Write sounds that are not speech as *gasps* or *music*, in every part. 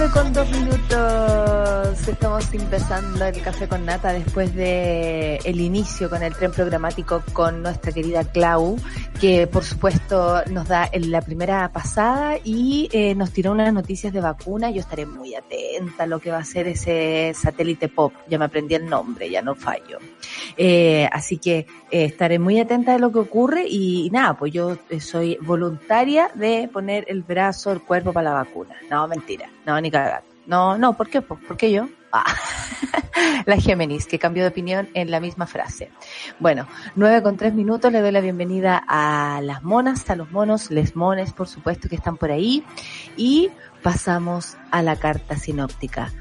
9 con dos minutos. Estamos empezando el café con nata después de el inicio con el tren programático con nuestra querida Clau, que por supuesto nos da la primera pasada y eh, nos tiró unas noticias de vacuna. Yo estaré muy atenta a lo que va a ser ese satélite pop. Ya me aprendí el nombre, ya no fallo. Eh, así que eh, estaré muy atenta de lo que ocurre y, y nada, pues yo eh, soy voluntaria de poner el brazo, el cuerpo para la vacuna. No, mentira. No, ni cagar. No, no, ¿por qué? ¿Por qué yo? Ah. *laughs* la Géminis, que cambió de opinión en la misma frase. Bueno, nueve con tres minutos, le doy la bienvenida a las monas, a los monos, les mones, por supuesto, que están por ahí. Y pasamos a la carta sinóptica.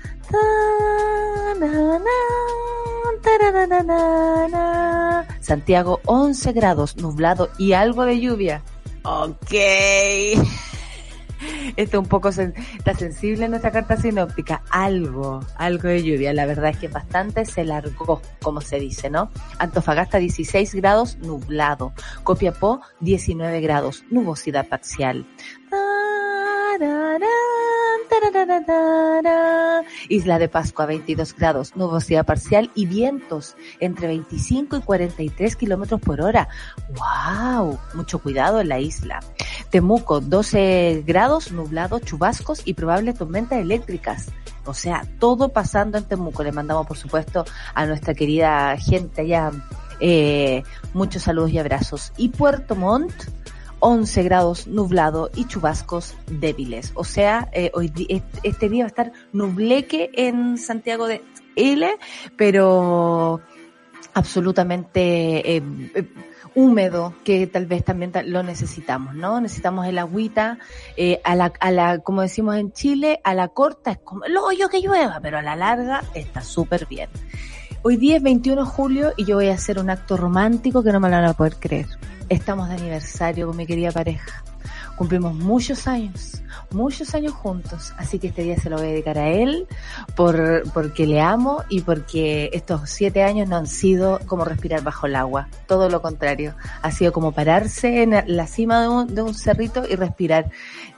Santiago, 11 grados, nublado y algo de lluvia. Ok. *laughs* Esto un poco está sensible en nuestra carta sinóptica. Algo, algo de lluvia. La verdad es que bastante se largó, como se dice, ¿no? Antofagasta 16 grados, nublado. Copiapó 19 grados, nubosidad parcial. Isla de Pascua 22 grados, nubosidad parcial y vientos entre 25 y 43 kilómetros por hora. ¡Wow! Mucho cuidado en la isla. Temuco 12 grados, nublado, chubascos y probables tormentas eléctricas. O sea, todo pasando en Temuco. Le mandamos, por supuesto, a nuestra querida gente allá eh, muchos saludos y abrazos. Y Puerto Montt, 11 grados nublado y chubascos débiles. O sea, eh, hoy este día va a estar nubleque en Santiago de L, pero absolutamente eh, eh, húmedo que tal vez también lo necesitamos, ¿no? Necesitamos el agüita, eh, a la, a la, como decimos en Chile, a la corta es como el hoyo que llueva, pero a la larga está súper bien. Hoy día es 21 de julio y yo voy a hacer un acto romántico que no me lo van a poder creer. Estamos de aniversario con mi querida pareja. Cumplimos muchos años, muchos años juntos, así que este día se lo voy a dedicar a él por, porque le amo y porque estos siete años no han sido como respirar bajo el agua, todo lo contrario, ha sido como pararse en la cima de un, de un cerrito y respirar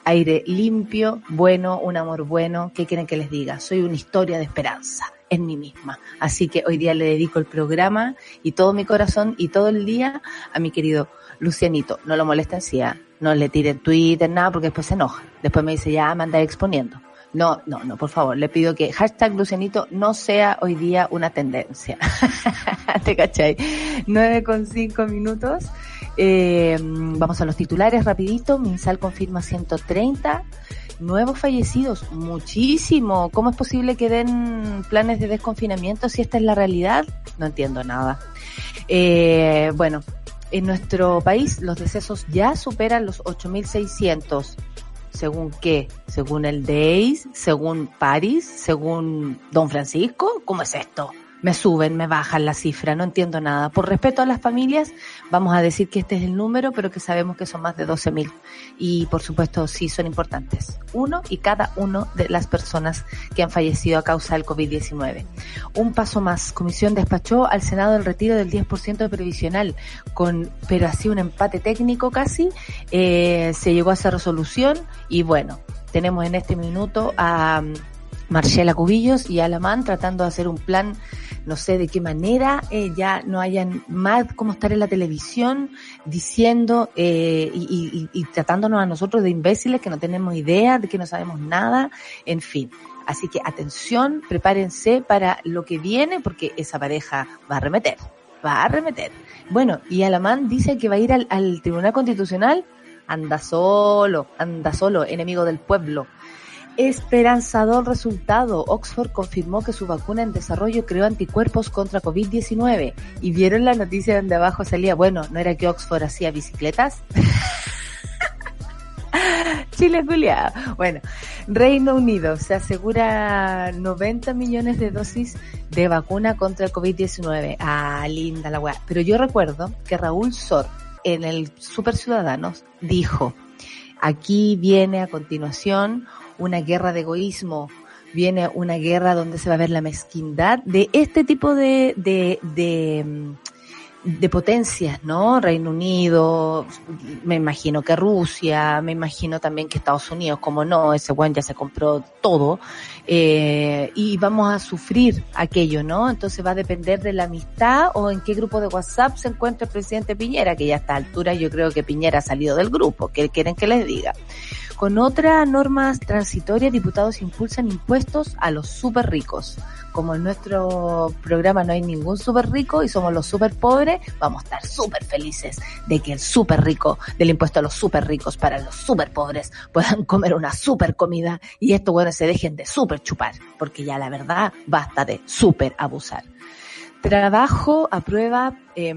aire limpio, bueno, un amor bueno, ¿qué quieren que les diga? Soy una historia de esperanza en mí misma. Así que hoy día le dedico el programa y todo mi corazón y todo el día a mi querido Lucianito. No lo molesten si ya, no le tiren Twitter, nada, porque después se enoja. Después me dice, ya me anda exponiendo. No, no, no, por favor, le pido que hashtag Lucianito no sea hoy día una tendencia. *laughs* ¿Te cachai? 9 con 5 minutos. Eh, vamos a los titulares rapidito. Minsal confirma 130 nuevos fallecidos, muchísimo. ¿Cómo es posible que den planes de desconfinamiento si esta es la realidad? No entiendo nada. Eh, bueno, en nuestro país los decesos ya superan los 8.600. ¿Según qué? ¿Según el DEIS? ¿Según París? ¿Según Don Francisco? ¿Cómo es esto? Me suben, me bajan la cifra, no entiendo nada. Por respeto a las familias, vamos a decir que este es el número, pero que sabemos que son más de 12.000. Y por supuesto, sí son importantes. Uno y cada uno de las personas que han fallecido a causa del COVID-19. Un paso más. Comisión despachó al Senado el retiro del 10% previsional, con, pero así un empate técnico casi. Eh, se llegó a esa resolución y bueno, tenemos en este minuto a Marcela Cubillos y Alamán tratando de hacer un plan, no sé de qué manera eh, ya no hayan más como estar en la televisión diciendo eh, y, y, y, tratándonos a nosotros de imbéciles que no tenemos idea, de que no sabemos nada, en fin. Así que atención, prepárense para lo que viene porque esa pareja va a remeter, va a remeter. Bueno, y Alamán dice que va a ir al, al Tribunal Constitucional, anda solo, anda solo, enemigo del pueblo. Esperanzador resultado. Oxford confirmó que su vacuna en desarrollo creó anticuerpos contra COVID-19. ¿Y vieron la noticia donde abajo salía? Bueno, ¿no era que Oxford hacía bicicletas? *laughs* Chile Julia. Bueno, Reino Unido se asegura 90 millones de dosis de vacuna contra el COVID-19. Ah, linda la weá. Pero yo recuerdo que Raúl Sor, en el Super Ciudadanos, dijo, aquí viene a continuación una guerra de egoísmo, viene una guerra donde se va a ver la mezquindad de este tipo de, de, de, mm, de potencias, ¿no? Reino Unido, me imagino que Rusia, me imagino también que Estados Unidos, como no, ese buen ya se compró todo, eh, y vamos a sufrir aquello, ¿no? Entonces va a depender de la amistad o en qué grupo de WhatsApp se encuentra el presidente Piñera, que ya a esta altura yo creo que Piñera ha salido del grupo, ¿qué quieren que les diga? Con otras normas transitorias, diputados impulsan impuestos a los súper ricos. Como en nuestro programa no hay ningún súper rico y somos los súper pobres, vamos a estar súper felices de que el súper rico, del impuesto a los súper ricos para los súper pobres, puedan *laughs* comer una súper comida y estos bueno se dejen de súper chupar, porque ya la verdad basta de súper abusar. Trabajo aprueba eh,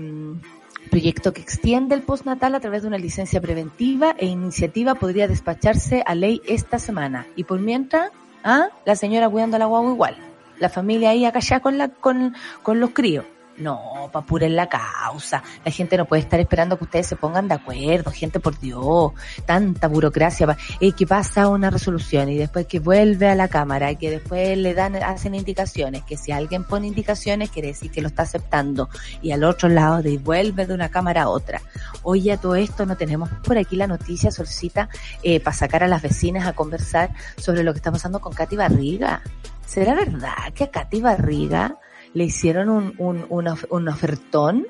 proyecto que extiende el postnatal a través de una licencia preventiva e iniciativa podría despacharse a ley esta semana. Y por mientras, ¿ah? la señora cuidando a la guagua igual. La familia ahí acá ya con, la, con, con los críos. No, pa' apuren la causa. La gente no puede estar esperando que ustedes se pongan de acuerdo. Gente, por Dios, tanta burocracia. pa- eh, que pasa una resolución y después que vuelve a la Cámara y que después le dan, hacen indicaciones. Que si alguien pone indicaciones quiere decir que lo está aceptando. Y al otro lado devuelve de una Cámara a otra. Oye, a todo esto no tenemos por aquí la noticia, Solcita, eh, para sacar a las vecinas a conversar sobre lo que está pasando con Katy Barriga. ¿Será verdad que a Katy Barriga le hicieron un, un, un, un ofertón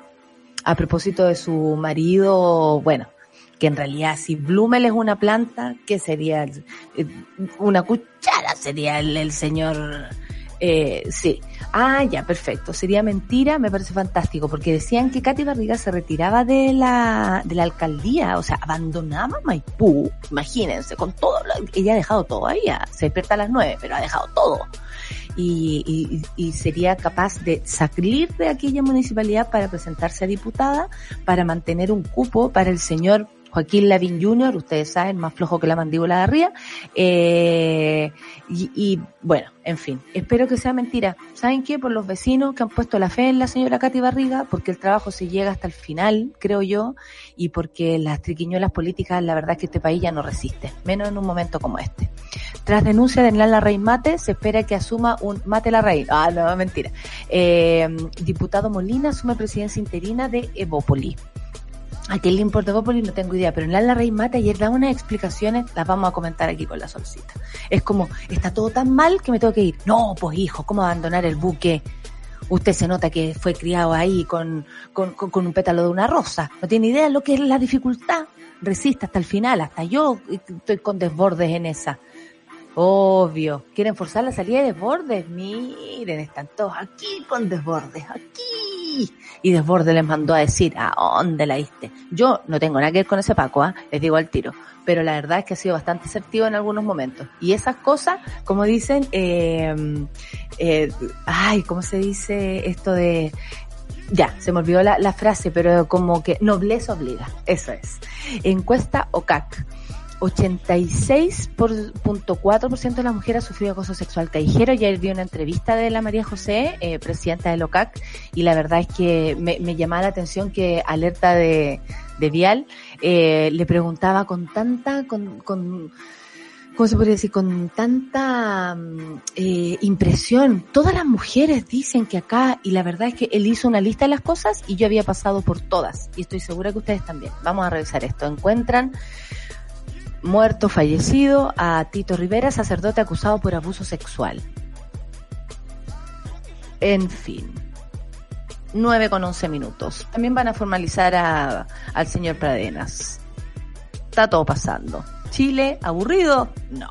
a propósito de su marido, bueno, que en realidad si Blumel es una planta, ¿qué sería? eh, Una cuchara sería el, el señor, eh, sí. Ah, ya, perfecto. Sería mentira, me parece fantástico, porque decían que Katy Barriga se retiraba de la, de la alcaldía, o sea, abandonaba Maipú, imagínense, con todo, lo- ella ha dejado todo ahí, ah, se despierta a las nueve, pero ha dejado todo y, y- y sería capaz de salir de aquella municipalidad para presentarse a diputada, para mantener un cupo para el señor Joaquín Lavín Jr., ustedes saben, más flojo que la mandíbula de arriba. Eh, y, y, bueno, en fin, espero que sea mentira. ¿Saben qué? Por los vecinos que han puesto la fe en la señora Katy Barriga, porque el trabajo se llega hasta el final, creo yo, y porque las triquiñuelas políticas, la verdad es que este país ya no resiste, menos en un momento como este. Tras denuncia de Enlala Rey Mate, se espera que asuma un Mate la Rey. Ah, no, mentira. Eh, diputado Molina asume presidencia interina de Evópoli. ¿A quién le importa Evópoli? No tengo idea, pero Enlala Rey Mate ayer da unas explicaciones, las vamos a comentar aquí con la solcita. Es como, está todo tan mal que me tengo que ir. No, pues hijo, ¿cómo abandonar el buque? Usted se nota que fue criado ahí con, con, un pétalo de una rosa. No tiene idea de lo que es la dificultad. Resiste hasta el final, hasta yo estoy con desbordes en esa. Obvio. ¿Quieren forzar la salida de desbordes? Miren, están todos aquí con desbordes, aquí. Y desbordes les mandó a decir, ¿a dónde la diste? Yo no tengo nada que ver con ese Paco, ¿ah? les digo al tiro. Pero la verdad es que ha sido bastante asertivo en algunos momentos. Y esas cosas, como dicen, eh, eh, ay, ¿cómo se dice esto de... Ya, se me olvidó la, la frase, pero como que nobleza obliga. Eso es. Encuesta OCAC. 86.4% de las mujeres ha sufrido acoso sexual callejero. Ayer vi una entrevista de la María José, eh, presidenta del OCAC, y la verdad es que me, me llamaba la atención que alerta de, de Vial eh, le preguntaba con tanta, con, con ¿cómo se podría decir? Con tanta mm, eh, impresión. Todas las mujeres dicen que acá, y la verdad es que él hizo una lista de las cosas y yo había pasado por todas. Y estoy segura que ustedes también. Vamos a revisar esto. Encuentran muerto, fallecido a Tito Rivera, sacerdote acusado por abuso sexual. En fin. 9 con 11 minutos. También van a formalizar a, al señor Pradenas. Está todo pasando. Chile aburrido. No,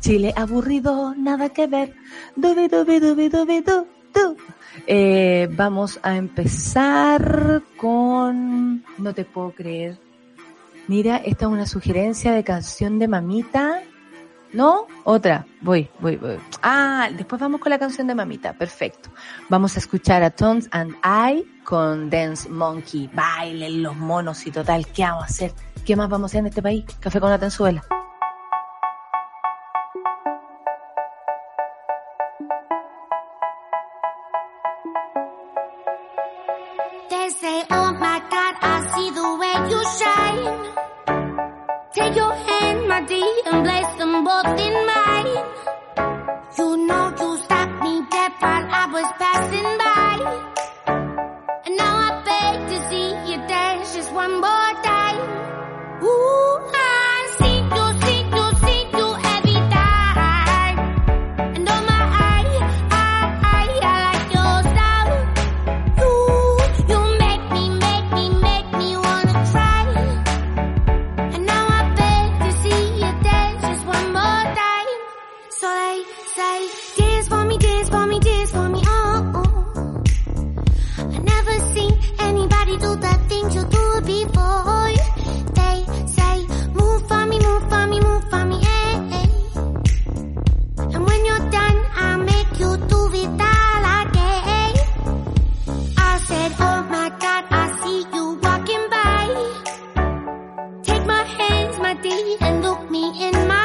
Chile aburrido, nada que ver. Dubi, dubi, dubi, dubi, du, du. Eh, vamos a empezar con... No te puedo creer. Mira, esta es una sugerencia de canción de mamita. ¿No? Otra. Voy, voy, voy. Ah, después vamos con la canción de mamita. Perfecto. Vamos a escuchar a Tones and I con Dance Monkey. Bailen los monos y total. ¿Qué vamos a hacer? ¿Qué más vamos a hacer en este país? Café con la tenzuela. In my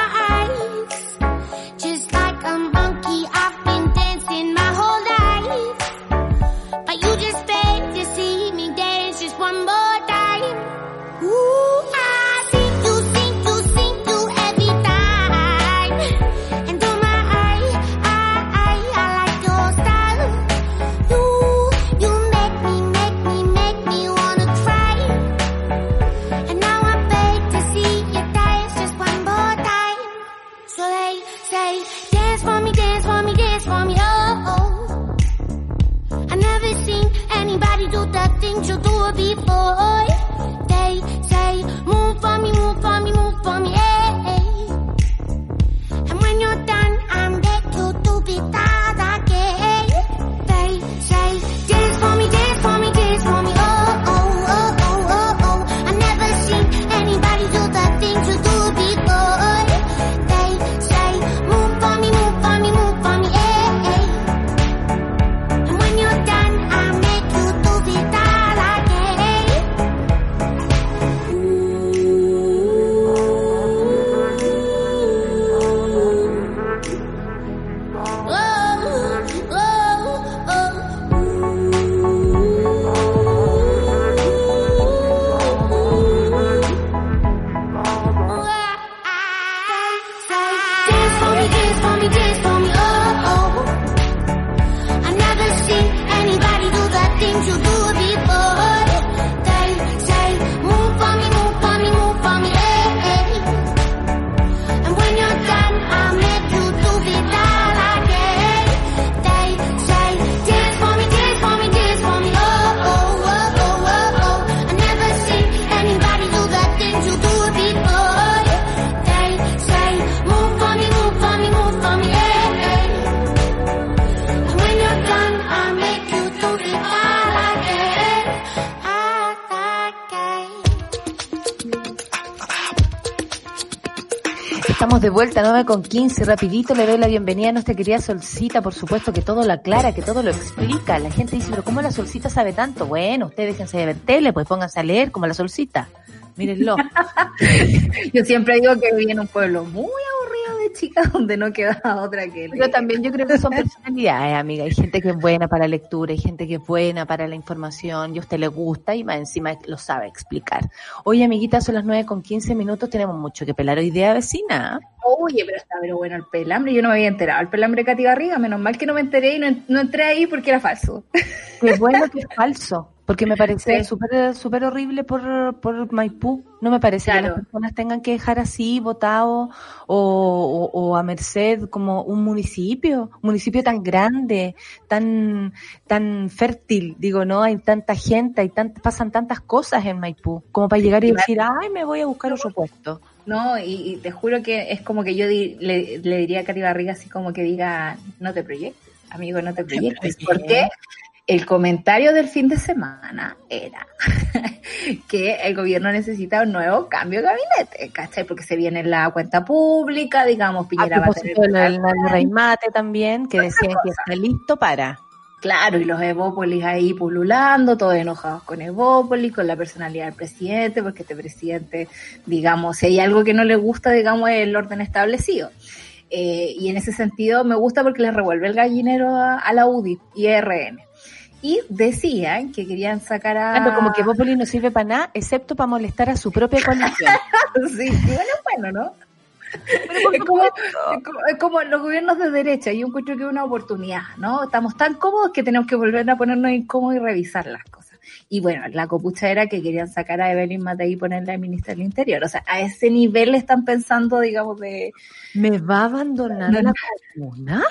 vuelta, 9 con 15. Rapidito le doy la bienvenida a nuestra querida Solcita, por supuesto que todo lo aclara, que todo lo explica. La gente dice, pero ¿cómo la Solcita sabe tanto? Bueno, ustedes déjense de ver tele, pues pónganse a leer como la Solcita. Mírenlo. *laughs* Yo siempre digo que viví en un pueblo muy aburrido de chicas donde no quedaba otra que leer. también, yo creo que son *laughs* personalidades, amiga. Hay gente que es buena para la lectura, hay gente que es buena para la información y a usted le gusta y más encima lo sabe explicar. Oye, amiguita, son las 9 con 15 minutos, tenemos mucho que pelar hoy día, vecina. Oye, pero está pero bueno el pelambre, yo no me había enterado. El pelambre de Katy Garriga, menos mal que no me enteré y no, no entré ahí porque era falso. Qué bueno que es *laughs* falso, porque me *laughs* parece Sí. súper súper horrible por, por Maipú. No me parece que las personas tengan que dejar así votado o, o, o a merced como un municipio, un municipio tan grande, tan tan fértil, digo, no hay tanta gente, hay tant, pasan tantas cosas en Maipú, como para llegar y decir, ay, me voy a buscar otro puesto. No, y, y te juro que es como que yo di- le, le diría a Cari Barriga así como que diga, no te proyectes, amigo, no te proyectes. Porque el comentario del fin de semana era *laughs* que el gobierno necesita un nuevo cambio de gabinete, ¿cachai? Porque se viene la cuenta pública, digamos, A Piñera va a tener del del Reimate también, que decían que está listo para. Claro, y los Evópolis ahí pululando, todos enojados con Evópolis, con la personalidad del presidente, porque este presidente, digamos, si hay algo que no le gusta, digamos, es el orden establecido. Eh, y en ese sentido me gusta porque le revuelve el gallinero a, a la UDI y a RN. Y decían que querían sacar a... Ah, no, como que Bópoli no sirve para nada, excepto para molestar a su propia coalición. *laughs* sí, bueno, bueno, ¿no? es, como, es, como, es como los gobiernos de derecha, yo encuentro que es una oportunidad, ¿no? Estamos tan cómodos que tenemos que volver a ponernos incómodos y revisar las cosas. Y bueno, la copucha era que querían sacar a Evelyn Matei y ponerla de ministra del Interior. O sea, a ese nivel están pensando, digamos, de... ¿Me va a abandonar No, la comuna?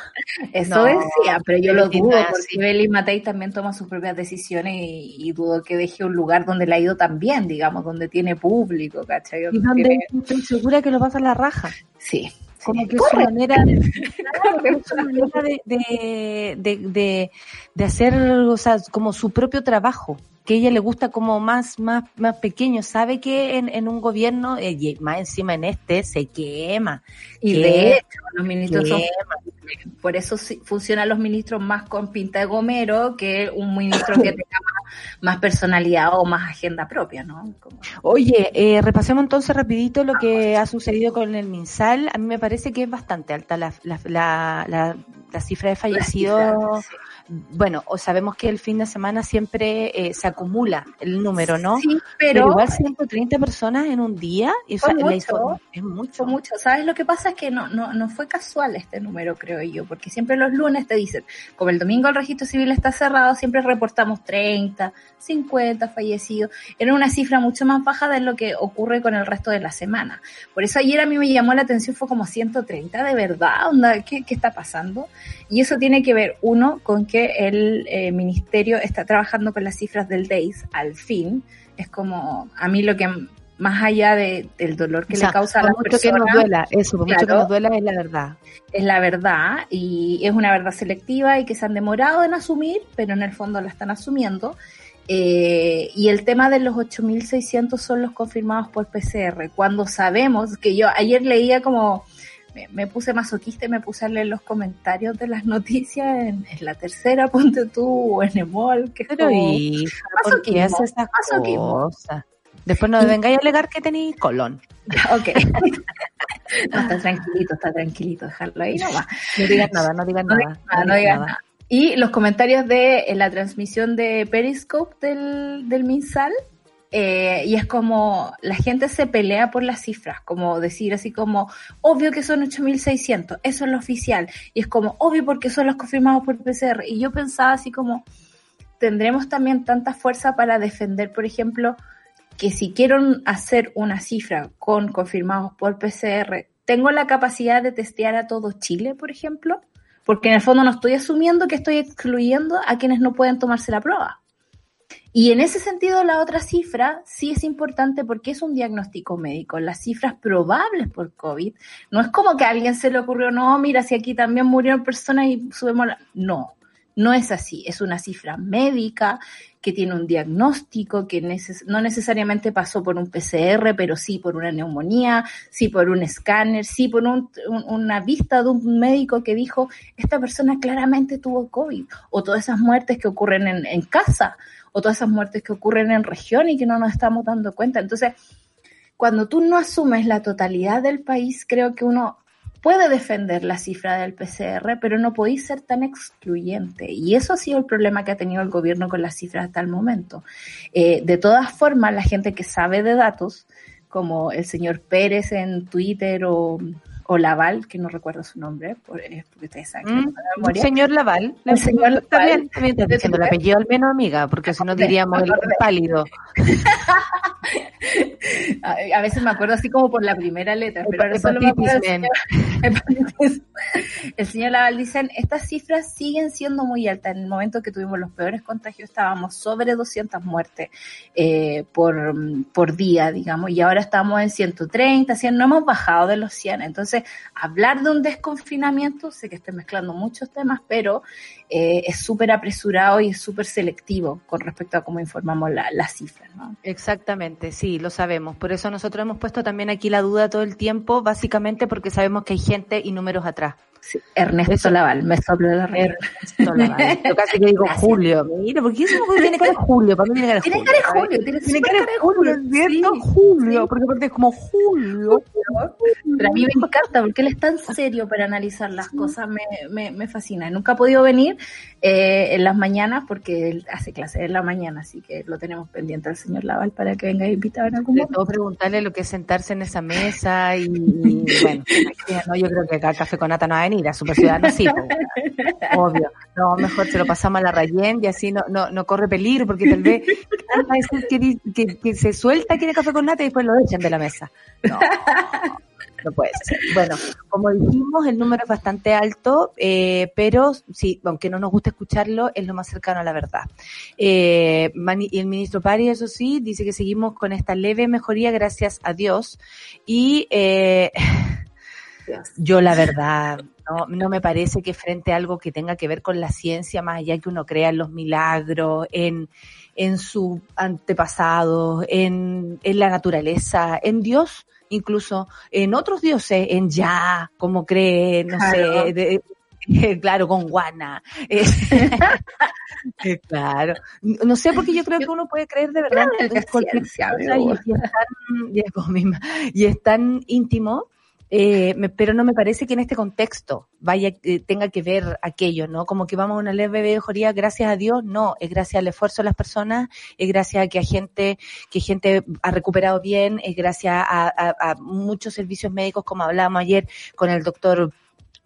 Eso No, decía, pero yo lo Evelyn dudo, porque así. Evelyn Matei también toma sus propias decisiones y, y dudo que deje un lugar donde le ha ido tan bien, digamos, donde tiene público, ¿cachai? Y Donde tiene- estoy segura que lo pasa a la raja. Sí. Como sí. que es su manera, *laughs* claro, es su manera de, de, de, de, de hacer, o sea, como su propio trabajo, que a ella le gusta como más, más, más pequeño, sabe que en, en un gobierno, eh, y más encima en este, se quema. Y de hecho, los ministros son por eso funcionan los ministros más con pinta de gomero que un ministro que tenga más, más personalidad o más agenda propia, ¿no? Como- Oye, eh, repasemos entonces rapidito lo que ha sucedido con el MinSal. A mí me parece que es bastante alta la, la, la, la- la cifra de fallecidos. Sí. Bueno, o sabemos que el fin de semana siempre eh, se acumula el número, ¿no? Sí, Pero, pero, igual 130 personas en un día, y, o sea, mucho. es mucho. mucho. ¿Sabes? Lo que pasa es que no, no, no fue casual este número, creo yo, porque siempre los lunes te dicen, como el domingo el registro civil está cerrado, siempre reportamos 30, 50 fallecidos. Era una cifra mucho más baja de lo que ocurre con el resto de la semana. Por eso ayer a mí me llamó la atención, fue como 130, de verdad, onda, ¿qué, qué está pasando? Y eso tiene que ver, uno, con que el eh, ministerio está trabajando con las cifras del DAIS al fin. Es como, a mí lo que más allá de, del dolor que O sea, le causa a por las mucho que nos personas, duela, eso, por mucho que Claro. nos duela es la verdad. es la verdad y es una verdad selectiva y que se han demorado en asumir, pero en el fondo la están asumiendo. Eh, y el tema de los 8.600 son los confirmados por PCR, cuando sabemos que yo ayer leía como, me, me puse masoquista y me puse a leer los comentarios de las *laughs* noticias en, en la tercera, ponte tú, o en Emol, que es Pero como- hija, ¿por qué haces esas cosas? Después no vengáis a alegar que tenéis colon. *laughs* Ok. *laughs* no, está tranquilito, está tranquilito, dejarlo ahí nomás. No digas nada, no digas No nada. nada, no digas nada. Y los comentarios de en la transmisión de Periscope del, del MinSal, eh, y es como la gente se pelea por las cifras, como decir así como, obvio que son 8.600, eso es lo oficial, y es como, obvio porque son los confirmados por PCR. Y yo pensaba así como, tendremos también tanta fuerza para defender, por ejemplo, que si quiero hacer una cifra con confirmados por PCR, ¿tengo la capacidad de testear a todo Chile, por ejemplo? Porque en el fondo no estoy asumiendo que estoy excluyendo a quienes no pueden tomarse la prueba. Y en ese sentido, la otra cifra sí es importante porque es un diagnóstico médico. Las cifras probables por COVID no es como que a alguien se le ocurrió, no, mira, si aquí también murieron personas y subimos la... No, no es así. Es una cifra médica que tiene un diagnóstico que no necesariamente pasó por un PCR, pero sí por una neumonía, sí por un escáner, sí por un, una vista de un médico que dijo, esta persona claramente tuvo COVID, o todas esas muertes que ocurren en, en casa, o todas esas muertes que ocurren en región y que no nos estamos dando cuenta. Entonces, cuando tú no asumes la totalidad del país, creo que uno puede defender la cifra del PCR, pero no podéis ser tan excluyente. Y eso ha sido el problema que ha tenido el gobierno con las cifras hasta el momento. Eh, de todas formas, la gente que sabe de datos, como el señor Pérez en Twitter o, o Laval, que no recuerdo su nombre, por, eh, porque ustedes saben que Mm, no señor Laval. El señor Está Laval. bien, está diciendo el apellido al menos, amiga, porque si no diríamos el pálido. *laughs* A, veces me acuerdo así como por la primera letra, pero ahora solo me acuerdo señor-. *laughs* El señor Laval dicen, estas cifras siguen siendo muy altas. En el momento que tuvimos los peores contagios estábamos sobre 200 muertes eh, por, por día, digamos, y ahora estamos en 130, 100, no hemos bajado de los 100. Entonces, hablar de un desconfinamiento, sé que estoy mezclando muchos temas, pero eh, es súper apresurado y es súper selectivo con respecto a cómo informamos la- las cifras, ¿no? Exactamente, sí, lo sabemos. Por eso nosotros hemos puesto también aquí la duda todo el tiempo, básicamente porque sabemos que hay gente y números atrás. Sí, Ernesto Eso- Laval, me sopló la regla. Ernesto Laval. *laughs* Yo casi que digo Gracias. Julio. Mira, porque eso tiene cara de Julio, para mí tiene cara de Tiene Julio. cara de. Julio, tiene Tiene cara de Julio, ¿cierto? Sí, Julio, sí. porque aparte es como Julio. Pero a mí me encanta porque él es tan serio para analizar las cosas, me, me, me fascina. Nunca ha podido venir eh, en las mañanas porque él hace clases en la mañana, así que lo tenemos pendiente al señor Laval para que venga invitado en algún momento. todo preguntarle lo que es sentarse en esa mesa y, y, *laughs* bueno, no, yo creo que acá Café con Nata no va a venir, a Super Ciudadano sí, po, obvio. No, mejor se lo pasamos a la Rayén y así no, no, no corre peligro porque tal vez que, que, que se suelta quiere Café con Nata y después lo echan de la mesa. No, no puede ser. Bueno, como dijimos, el número es bastante alto, eh, pero sí, aunque no nos gusta escucharlo, es lo más cercano a la verdad. Eh, mani- y el ministro Pari, eso sí, dice que seguimos con esta leve mejoría gracias a Dios. Y eh, yo la verdad, no, no me parece que frente a algo que tenga que ver con la ciencia, más allá que uno crea en los milagros, en, en su antepasado, en, en la naturaleza, en Dios, incluso en otros dioses, en Ya, como cree, no Claro. sé, de- *laughs* claro, con Guana. Eh, eh, *laughs* claro. No sé, porque yo creo que uno puede creer de verdad ciencia, y, es tan, y es tan íntimo eh, me- pero no me parece que en este contexto vaya eh, tenga que ver aquello, ¿no? Como que vamos a una leve mejoría, gracias a Dios, no, es gracias al esfuerzo de las personas, es gracias a que a gente, que gente ha recuperado bien, es gracias a, a- a muchos servicios médicos, como hablábamos ayer con el doctor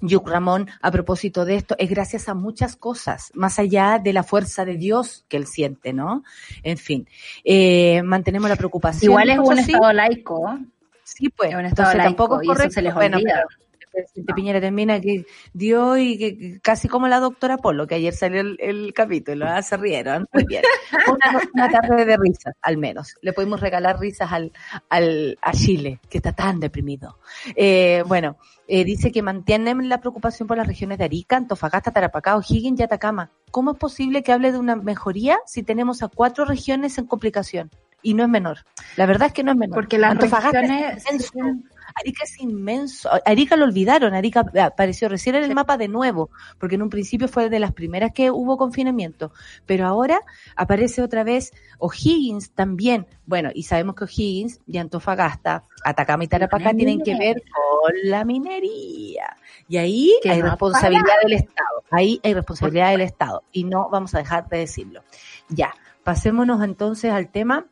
Yuk Ramón, a propósito de esto, es gracias a muchas cosas, más allá de la fuerza de Dios que él siente, ¿no? En fin, eh, mantenemos la preocupación. Igual es un estado laico. Sí, pues. Es un estado Entonces laico, tampoco es y eso correcto. se les bueno, olvida. presidente Piñera termina que dio y que casi como la doctora Polo, que ayer salió el, el capítulo, ¿ah? se rieron. Muy bien. *laughs* Una, una tarde de risas, al menos. Le pudimos regalar risas al, al, a Chile, que está tan deprimido. Eh, bueno, eh, dice que mantienen la preocupación por las regiones de Arica, Antofagasta, Tarapacá, O'Higgins y Atacama. ¿Cómo es posible que hable de una mejoría si tenemos a cuatro regiones en complicación? Y no es menor. La verdad es que no es menor. Porque las Antofagasta es inmenso. Arica es inmenso. Arica lo olvidaron. Arica apareció recién en el mapa de nuevo, porque en un principio fue de las primeras que hubo confinamiento. Pero ahora aparece otra vez O'Higgins también. Bueno, y sabemos que O'Higgins y Antofagasta, Atacama y Tarapacá tienen que ver con la minería. Y ahí Que hay no responsabilidad del Estado. Ahí hay responsabilidad del Estado. Y no vamos a dejar de decirlo. Ya, pasémonos entonces al tema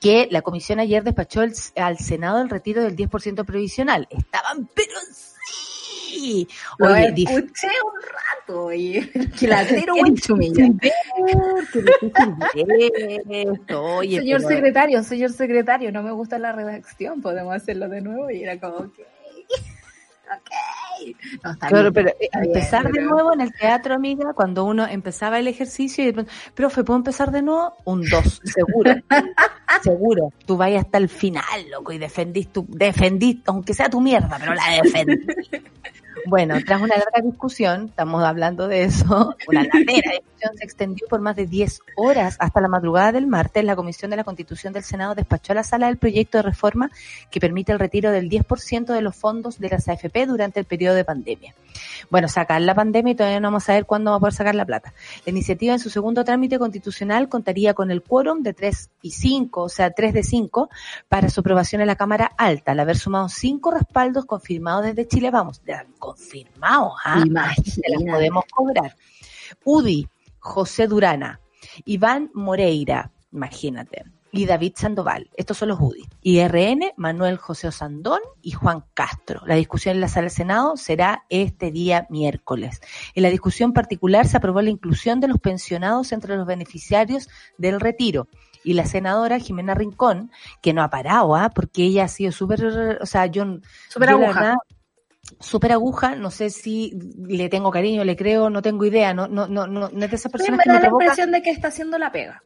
que la comisión ayer despachó el- al Senado el retiro del 10% previsional. Estaban, pero sí. Lo Oye, dif- escuché un rato y *laughs* que la cero. Oye, señor pero- secretario, señor secretario, no me gusta la redacción, podemos hacerlo de nuevo y era como, *laughs* ok, ok. No, está Claro, bien, pero eh, bien, empezar de pero- nuevo en el teatro, amiga, cuando uno empezaba el ejercicio y de pronto, profe, ¿puedo empezar de nuevo? Un 2, *laughs* seguro. seguro. Tú vayas hasta el final, loco, y defendís tu, defendís, aunque sea tu mierda, pero la defendís. *laughs* Bueno, tras una larga discusión, estamos hablando de eso, *laughs* una larga discusión se extendió por más de 10 horas hasta la madrugada del martes. La Comisión de la Constitución del Senado despachó a la sala el proyecto de reforma que permite el retiro del 10% de los fondos de las AFP durante el periodo de pandemia. Bueno, sacar la pandemia y todavía no vamos a ver cuándo va a poder sacar la plata. La iniciativa en su segundo trámite constitucional contaría con el quórum de 3 y 5, o sea, 3 de 5, para su aprobación en la Cámara Alta, al haber sumado cinco respaldos confirmados desde Chile. Vamos, ya, confirmados, ¿ah? Se las podemos cobrar. UDI, José Durana, Iván Moreira, imagínate. y David Sandoval. Estos son los UDI. IRN, Manuel José Osandón y Juan Castro. La discusión en la sala del Senado será este día miércoles. En la discusión particular se aprobó la inclusión de los pensionados entre los beneficiarios del retiro y la senadora Jimena Rincón, que no ha parado, ¿ah? porque ella ha sido súper, o sea, yo, Súper aguja. verdad, súper aguja, no sé si le tengo cariño, le creo, no tengo idea, no, no, no, no, es de esas Sí, personas me que da me la provoca. impresión de que está haciendo la pega.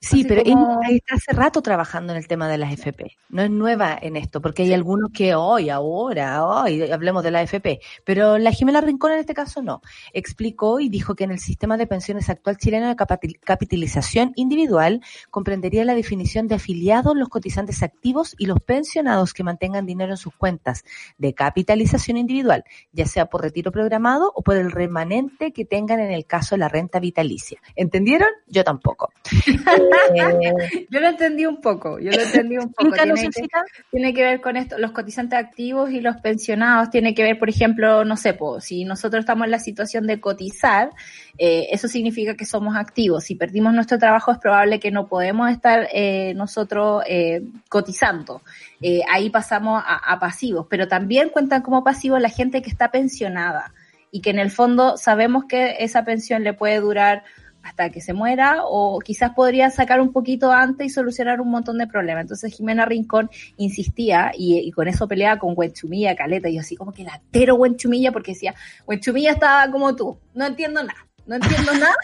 Sí, así pero como- ella está hace rato trabajando en el tema de las FP. No es nueva en esto, porque hay algunos que hoy, ahora, hoy, hablemos de la FP. Pero la Jimena Rincón en este caso no. Explicó y dijo que en el sistema de pensiones actual chileno de capitalización individual comprendería la definición de afiliados, los cotizantes activos y los pensionados que mantengan dinero en sus cuentas de capitalización individual, ya sea por retiro programado o por el remanente que tengan en el caso de la renta vitalicia. ¿Entendieron? Yo tampoco. *laughs* *laughs* Yo lo entendí un poco, yo lo entendí un poco. Tiene que, Solcita. tiene que ver con esto, los cotizantes activos y los pensionados, tiene que ver, por ejemplo, no sé, po, si nosotros estamos en la situación de cotizar, eh, eso significa que somos activos. Si perdimos nuestro trabajo es probable que no podemos estar eh, nosotros eh, cotizando. Ahí pasamos a, a pasivos, pero también cuentan como pasivos la gente que está pensionada y que en el fondo sabemos que esa pensión le puede durar hasta que se muera o quizás podría sacar un poquito antes y solucionar un montón de problemas. Entonces Jimena Rincón insistía y, con eso peleaba con Huenchumilla, Caleta, y yo así como que latero Huenchumilla porque decía, Huenchumilla estaba como tú, no entiendo nada. No entiendo nada.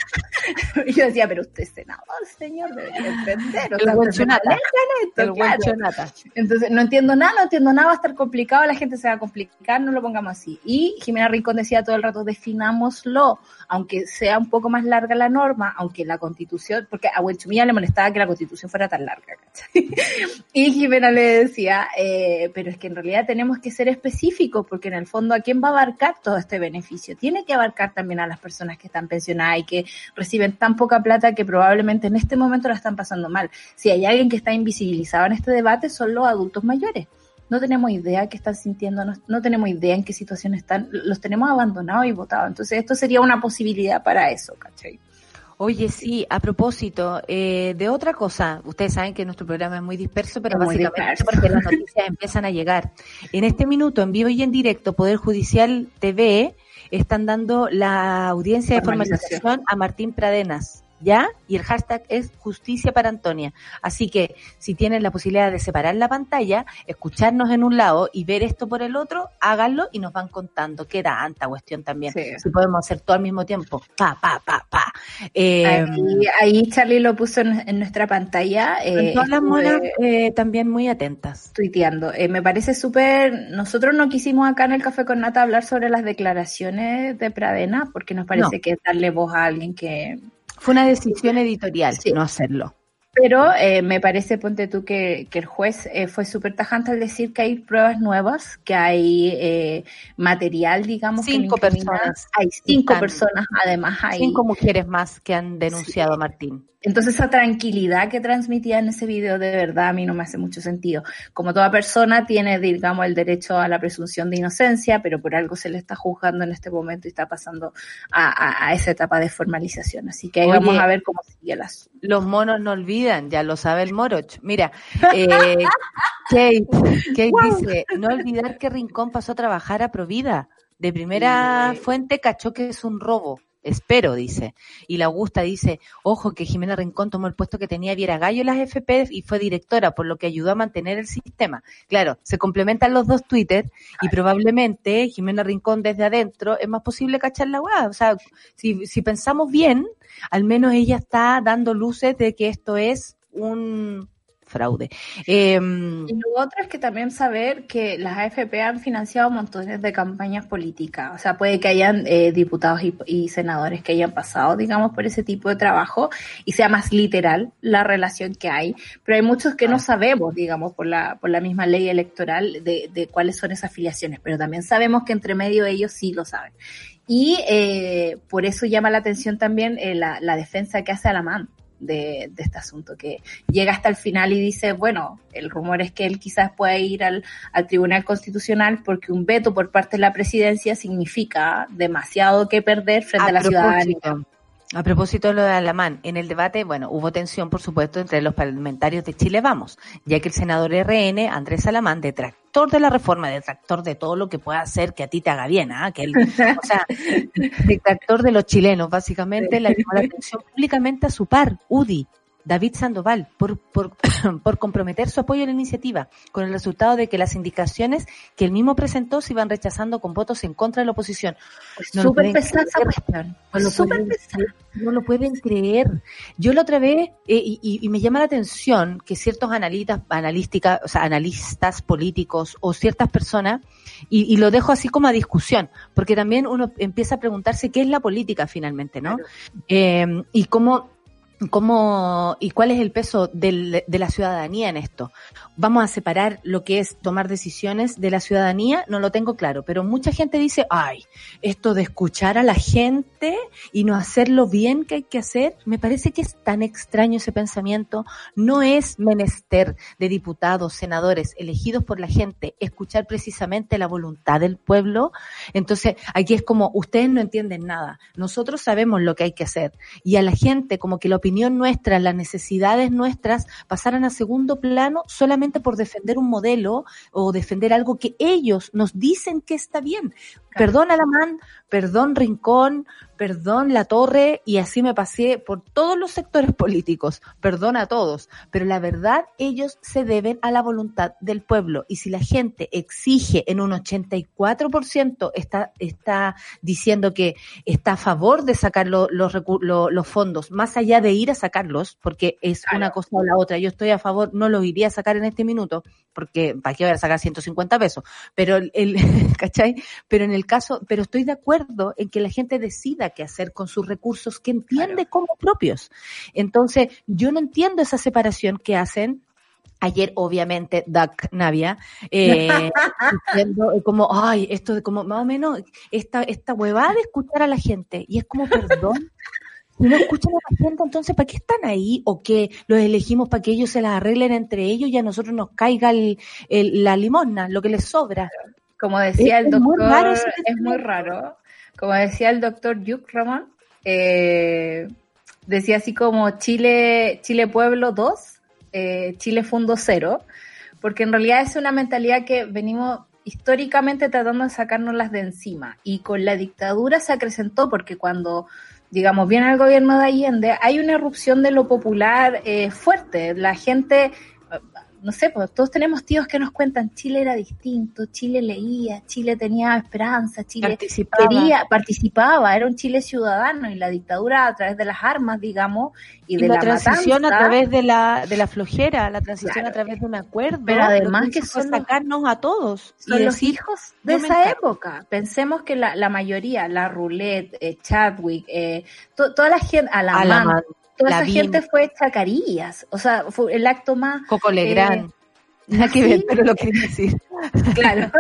*laughs* y yo decía, pero usted es senador, señor, debería entender. O sea, claro. Entonces, no entiendo nada, no entiendo nada, va a estar complicado, la gente se va a complicar, no lo pongamos así. Y Jimena Rincón decía todo el rato, definámoslo, aunque sea un poco más larga la norma, aunque la constitución, porque a Huenchumilla le molestaba que la constitución fuera tan larga, ¿cachai? *laughs* Y Jimena le decía, eh, pero es que en realidad tenemos que ser específicos, porque en el fondo, ¿a quién va a abarcar todo este beneficio? Tiene que abarcar también a las personas que están pensionadas y que reciben tan poca plata que probablemente en este momento la están pasando mal. Si hay alguien que está invisibilizado en este debate, son los adultos mayores. No tenemos idea qué están sintiendo, no, no tenemos idea en qué situación están, los tenemos abandonados y votados. Entonces, esto sería una posibilidad para eso, ¿cachai? Oye, sí, a propósito eh, de otra cosa, ustedes saben que nuestro programa es muy disperso, pero muy básicamente disperso. porque las *laughs* noticias empiezan a llegar. En este minuto, en vivo y en directo, Poder Judicial TV están dando la audiencia de Formalización. a Martín Pradenas. ¿Ya? Y el hashtag es justicia para Antonia. Así que si tienen la posibilidad de separar la pantalla, escucharnos en un lado y ver esto por el otro, háganlo y nos van contando. Qué tanta cuestión también. Sí. Si podemos hacer todo al mismo tiempo. Pa, pa, pa, pa. Eh, Ahí, ahí Charlie lo puso en, en nuestra pantalla. eh, todas las monas eh, también muy atentas. tuiteando. Eh, me parece súper. Nosotros no quisimos acá en el Café con Nata hablar sobre las declaraciones de Pradena, porque nos parece No. que es darle voz a alguien que. Fue una decisión editorial Sí. no hacerlo. Pero eh, me parece, ponte tú, que, que el juez eh, fue súper tajante al decir que hay pruebas nuevas, que hay eh, material, digamos. que Cinco incrimina. personas Hay cinco están- personas, además. Hay, Cinco mujeres más que han denunciado a Martín. Entonces esa tranquilidad que transmitía en ese video de verdad a mí no me hace mucho sentido. Como toda persona tiene, digamos, el derecho a la presunción de inocencia, pero por algo se le está juzgando en este momento y está pasando a, a- a esa etapa de formalización. Así que ahí Oye. vamos a ver cómo sigue asunto. Los monos no olvidan, ya lo sabe el Moroch. Mira, eh, *laughs* Kate, Kate dice, no olvidar que Rincón pasó a trabajar a Provida. De primera fuente cachó que es un robo. Espero, dice. Y la Augusta dice, ojo que Jimena Rincón tomó el puesto que tenía Viera Gallo en las FP y fue directora, por lo que ayudó a mantener el sistema. Claro, se complementan los dos Twitter y probablemente Jimena Rincón desde adentro es más posible cachar la weá. O sea, si, si pensamos bien, al menos ella está dando luces de que esto es un fraude. Em, Y lo otro es que también saber que las AFP han financiado montones de campañas políticas. O sea, puede que hayan eh, diputados y, y senadores que hayan pasado, digamos, por ese tipo de trabajo y sea más literal la relación que hay. Pero hay muchos que no sabemos, digamos, por la, por la misma ley electoral de, de cuáles son esas afiliaciones. Pero también sabemos que entre medio ellos sí lo saben. Y eh, por eso llama la atención también eh, la, la defensa que hace Alamán de, de este asunto, que llega hasta el final y dice, bueno, el rumor es que él quizás pueda ir al, al Tribunal Constitucional porque un veto por parte de la presidencia significa demasiado que perder frente a, la ciudadanía. A propósito de lo de Alamán, en el debate, bueno, hubo tensión, por supuesto, entre los parlamentarios de Chile Vamos, ya que el senador RN, Andrés Alamán, detractor de la reforma, detractor de todo lo que pueda hacer que a ti te haga bien, ¿ah? que él, o sea, *laughs* detractor de los chilenos, básicamente, le llamó la atención públicamente a su par, UDI, David Sandoval por, por, *coughs* por, comprometer su apoyo a la iniciativa, con el resultado de que las indicaciones que él mismo presentó se iban rechazando con votos en contra de la oposición. No Súper pesada esa cuestión. No, lo pueden creer. Yo la otra vez, eh, y, y, me llama la atención que ciertos analistas, analística, o sea, analistas políticos o ciertas personas, y, y, lo dejo así como a discusión, porque también uno empieza a preguntarse qué es la política finalmente, ¿no? Claro. Eh, y cómo cómo y cuál es el peso del, de la ciudadanía en esto. Vamos a separar lo que es tomar decisiones de la ciudadanía, no lo tengo claro, pero mucha gente dice, ay, esto de escuchar a la gente y no hacer lo bien que hay que hacer, me parece que es tan extraño ese pensamiento. No es menester de diputados, senadores elegidos por la gente, escuchar precisamente la voluntad del pueblo. Entonces, aquí es como, ustedes no entienden nada, nosotros sabemos lo que hay que hacer y a la gente como que la opinión nuestra, las necesidades nuestras pasaran a segundo plano solamente por defender un modelo o defender algo que ellos nos dicen que está bien. Perdón Alamán, perdón Rincón, perdón La Torre, y así me pasé por todos los sectores políticos, perdón a todos, pero la verdad ellos se deben a la voluntad del pueblo. Y si la gente exige en un 84% está, está diciendo que está a favor de sacar lo, los, lo, los fondos, más allá de ir a sacarlos, porque es claro. una cosa o la otra, yo estoy a favor, no lo iría a sacar en este minuto, porque para qué voy a sacar 150 pesos, pero el, el *laughs* ¿cachai? Pero en el caso, pero estoy de acuerdo en que la gente decida qué hacer con sus recursos que entiende claro. como propios. Entonces, yo no entiendo esa separación que hacen Ayer, obviamente, Duck Navia, eh, *laughs* diciendo como, ay, esto de como, más o menos, esta, esta huevada de escuchar a la gente. Y es como, perdón, si no escuchan a la gente, entonces, ¿para qué están ahí? ¿O que los elegimos para que ellos se las arreglen entre ellos y a nosotros nos caiga el, el, la limosna, lo que les sobra? Como decía es, el doctor, muy raro, es muy raro. Como decía el doctor Yuk Roman, eh, decía así como Chile, Chile Pueblo 2, eh, Chile Fundo Cero, porque en realidad es una mentalidad que venimos históricamente tratando de sacarnos de encima. Y con la dictadura se acrecentó porque cuando digamos, viene el gobierno de Allende, hay una erupción de lo popular eh, fuerte. La gente no sé, pues todos tenemos tíos que nos cuentan, Chile era distinto, Chile leía, Chile tenía esperanza, Chile participaba. quería, participaba, era un Chile ciudadano y la dictadura a través de las armas, digamos, y, y de la, la, transición matanza, a través de la, de la flojera, la transición claro. a través de un acuerdo, pero además que, que son sacarnos a todos. Son y los decir, hijos de esa época. Pensemos que la, la mayoría, la Roulette, eh, Chadwick, eh, to, toda la gente, a la, a la man, toda la esa BIM. gente fue chacarillas, o sea, fue el acto más... Coco Legrand. Eh, Nada que ver, pero lo quería decir. Claro,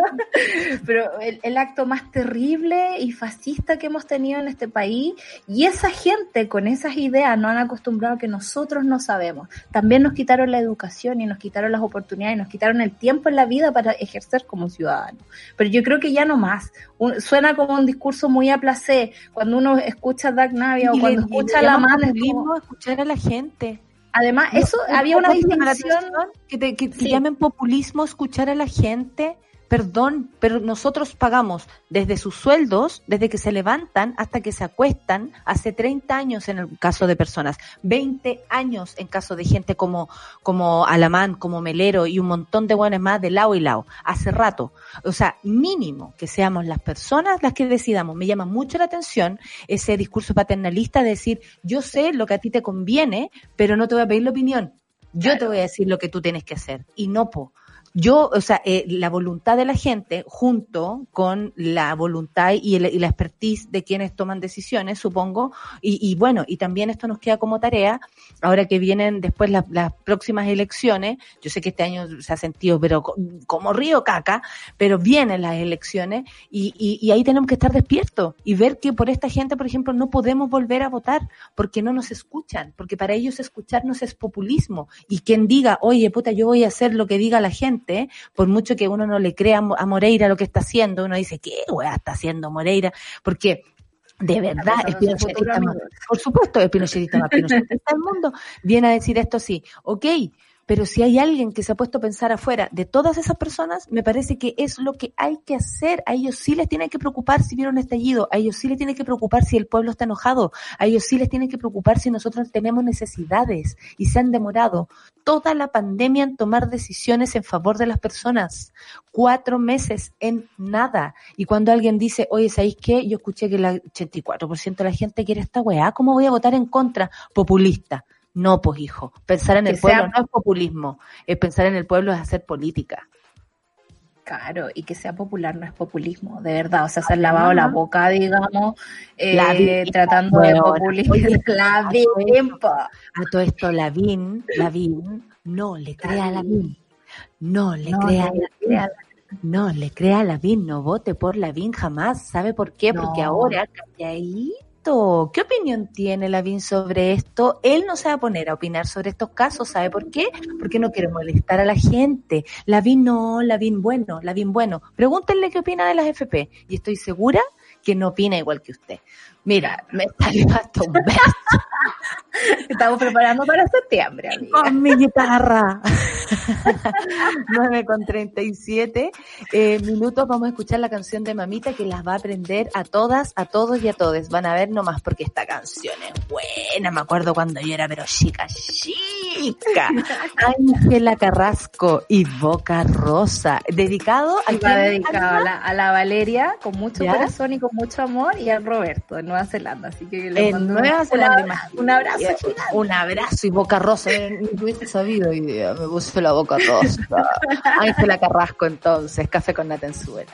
*laughs* pero el, el, acto más terrible y fascista que hemos tenido en este país y esa gente con esas ideas no han acostumbrado a que nosotros no sabemos. También nos quitaron la educación y nos quitaron las oportunidades y nos quitaron el tiempo en la vida para ejercer como ciudadanos. Pero yo creo que ya no más. Un, suena como un discurso muy a placer cuando uno escucha a Dag Navia o cuando le, escucha a la madre. Como... escuchar a la gente. Además, no, eso había una distinción. Que te, que te sí. llamen populismo escuchar a la gente. Perdón, pero nosotros pagamos desde sus sueldos, desde que se levantan hasta que se acuestan, hace 30 años en el caso de personas, 20 años en caso de gente como, como Alamán, como Melero y un montón de buenos más de lado y lado, hace rato. O sea, mínimo que seamos las personas las que decidamos. Me llama mucho la atención ese discurso paternalista de decir, yo sé lo que a ti te conviene, pero no te voy a pedir la opinión. Yo claro. te voy a decir lo que tú tienes que hacer. Y no, po yo, o sea, eh, la voluntad de la gente junto con la voluntad y, el, y, la expertise de quienes toman decisiones, supongo, y, y, bueno, y también esto nos queda como tarea, ahora que vienen después las, próximas elecciones, yo sé que este año se ha sentido, pero como río caca, pero vienen las elecciones y, y, y ahí tenemos que estar despiertos y ver que por esta gente, por ejemplo, no podemos volver a votar porque no nos escuchan, porque para ellos escucharnos es populismo. Y quien diga, oye, puta, yo voy a hacer lo que diga la gente, por mucho que uno no le crea a Moreira lo que está haciendo, uno dice, ¿qué weá está haciendo Moreira? Porque de verdad, es pinochetista más, por supuesto, es pinochetista más pinochetista del mundo, viene a decir esto sí, ok, pero si hay alguien que se ha puesto a pensar afuera de todas esas personas, me parece que es lo que hay que hacer. A ellos sí les tiene que preocupar si vieron estallido, a ellos sí les tiene que preocupar si el pueblo está enojado, a ellos sí les tiene que preocupar si nosotros tenemos necesidades y se han demorado toda la pandemia en tomar decisiones en favor de las personas. Cuatro meses en nada. Y cuando alguien dice, oye, ¿sabéis qué? Yo escuché que el 84% de la gente quiere esta weá, ¿cómo voy a votar en contra? Populista. No, pues hijo, pensar en el pueblo no es populismo, es pensar en el pueblo es hacer política. Claro, y que sea popular no es populismo, de verdad. O sea, se han lavado la boca, digamos, eh, tratando de populizar. *laughs* La a todo esto, la VIN, la VIN, no le crea a la VIN. No le crea, a la no, le crea a la VIN, no vote por la VIN jamás. ¿Sabe por qué? Porque ahora, ahí ¿Qué opinión tiene Lavín sobre esto? Él no se va a poner a opinar sobre estos casos, ¿sabe por qué? Porque no quiere molestar a la gente. Lavín no, Lavín bueno, Lavín bueno. Pregúntenle qué opina de las FP y estoy segura que no opina igual que usted. Mira, me salió *laughs* hasta un beso. *laughs* Estamos preparando para septiembre, amiga. Con mi guitarra. *laughs* 9 con 37 eh, minutos. Vamos a escuchar la canción de Mamita que las va a aprender a todas, a todos y a todos. Van a ver nomás porque esta canción es buena. Me acuerdo cuando yo era, pero chica, chica. Ángela Carrasco y Boca Rosa. Dedicado a, dedicado a la, a la, Valeria con mucho corazón y con mucho amor y al Roberto de Nueva Zelanda. Así que le mando Nueva Zelanda, un abrazo un abrazo y boca rosa. Ni hubiese sabido y me puse la boca rosa. *laughs* Ángela Carrasco entonces, café con Natenzuela.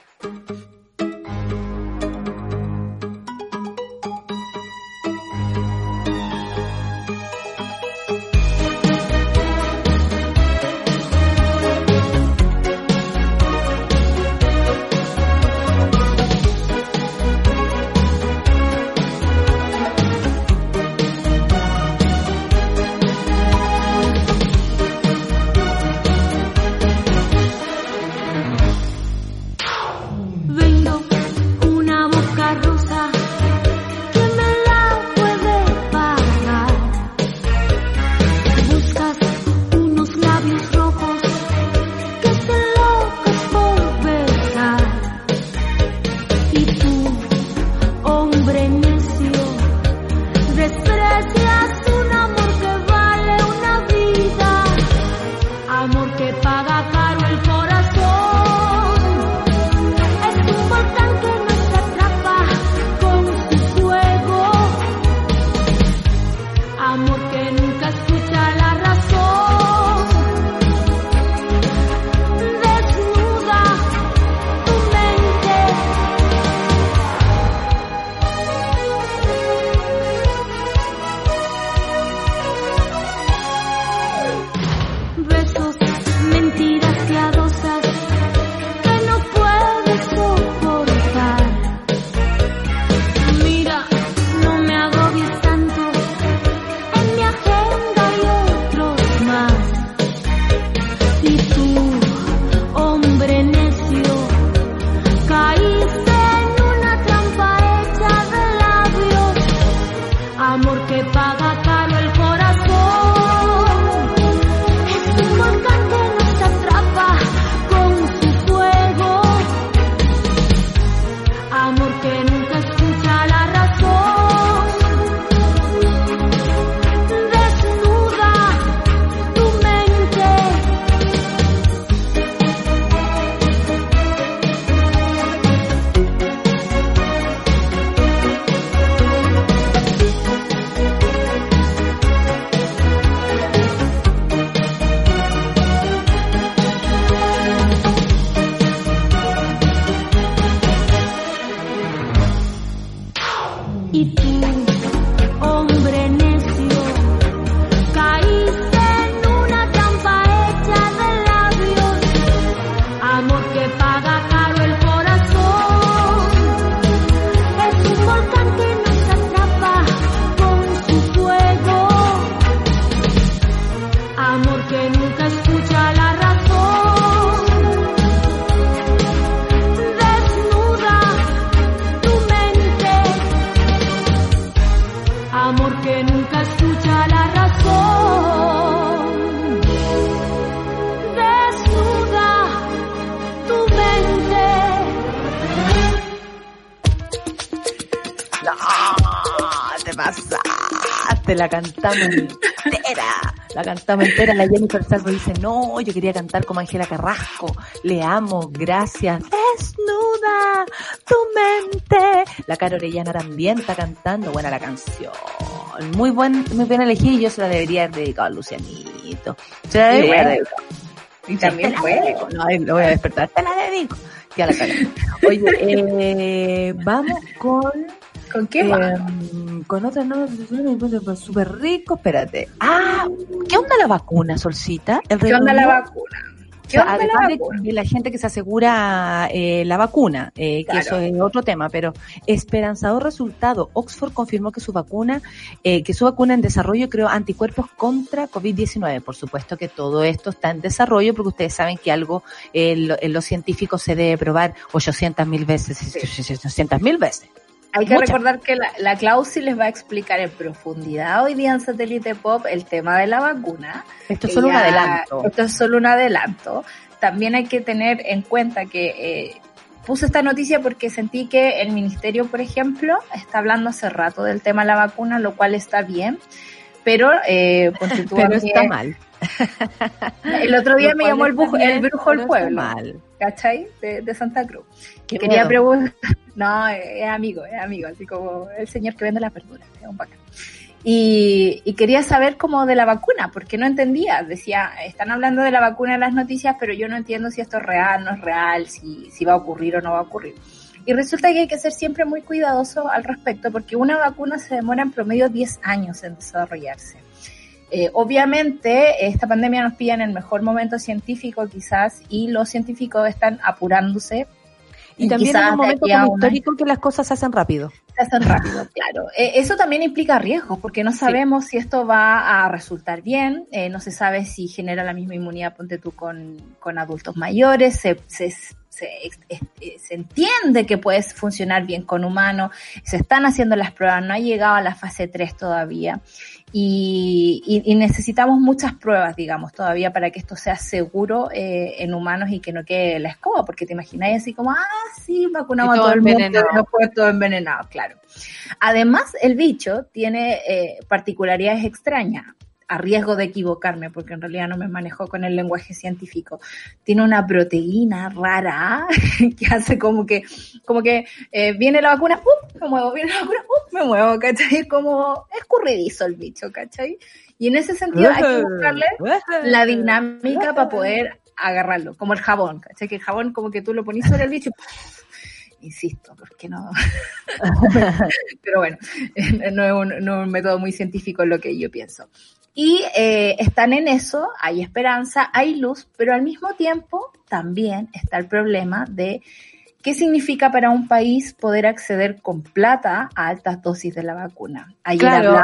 Cantamos entera. La cantamos entera. La Jennifer Salvo dice, no, yo quería cantar como Ángela Carrasco. Le amo, gracias. Desnuda tu mente. La Cara Orellana también está cantando. Buena la canción. Muy buen, muy bien elegida y yo se la debería haber dedicado a Lucianito. Se la debería haber. Y también fue. No, lo voy a despertar. Te la dedico. Ya la cara. Oye, eh, vamos con ¿Con qué eh, con otra no, súper rico, espérate. Ah, ¿qué onda la vacuna, Solcita? El ¿Qué onda la vacuna? o ¿Qué sea, onda la además vacuna? de la gente que se asegura eh, la vacuna, eh, que eso es otro tema, pero esperanzador resultado. Oxford confirmó que su vacuna, eh, que su vacuna en desarrollo creó anticuerpos contra COVID-19. Por supuesto que todo esto está en desarrollo porque ustedes saben que algo eh, lo- en los científicos se debe probar 800 mil veces, 800 mil veces. Hay que Muchas. recordar que la, la Clausi les va a explicar en profundidad hoy día en Satélite Pop el tema de la vacuna. Esto es solo un adelanto. Esto es solo un adelanto. También hay que tener en cuenta que eh, puse esta noticia porque sentí que el ministerio, por ejemplo, está hablando hace rato del tema de la vacuna, lo cual está bien. Pero, eh, *laughs* Pero está mal. el otro día me llamó el, está brujo, el brujo del está pueblo, mal. ¿Cachai? De, de Santa Cruz. Qué Quería preguntar, *laughs* no, es amigo, es amigo, así como el señor que vende las verduras, es un bacán. Y, y quería saber como de la vacuna, porque no entendía. Decía, están hablando de la vacuna en las noticias, pero yo no entiendo si esto es real, no es real, si, si va a ocurrir o no va a ocurrir. Y resulta que hay que ser siempre muy cuidadoso al respecto, porque una vacuna se demora en promedio 10 años en desarrollarse. Eh, obviamente, esta pandemia nos pilla en el mejor momento científico quizás, y los científicos están apurándose. Y también en quizás un momento como histórico que las cosas se hacen rápido. se hacen rápido, claro. Eh, eso también implica riesgos, porque no sabemos si esto va a resultar bien, eh, no se sabe si genera la misma inmunidad, ponte tú, con, con adultos mayores, se, se, se, se entiende que puede funcionar bien con humanos, se están haciendo las pruebas, no ha llegado a la fase 3 todavía. Y, y- y necesitamos muchas pruebas, digamos, todavía para que esto sea seguro eh, en humanos y que no quede la escoba, porque te imagináis así como, ah, sí, vacunamos Y a todo todo el mundo, y después todo envenenado, claro. Además, el bicho tiene eh, particularidades extrañas, a riesgo de equivocarme, porque en realidad no me manejo con el lenguaje científico. Tiene una proteína rara *laughs* que hace como que, como que eh, viene la vacuna, ¡pum! me muevo, viene la vacuna, ¡pum! me muevo, ¿cachai? Es como escurridizo el bicho, ¿cachai? Y en ese sentido hay que buscarle la dinámica para poder agarrarlo, como el jabón, ¿cachai? Que el jabón como que tú lo pones sobre el bicho y insisto, porque no. *laughs* Pero bueno, *laughs* no es, un, no es un método muy científico lo que yo pienso. Y eh, están en eso, hay esperanza, hay luz, pero al mismo tiempo también está el problema de qué significa para un país poder acceder con plata a altas dosis de la vacuna. Ayer Claro,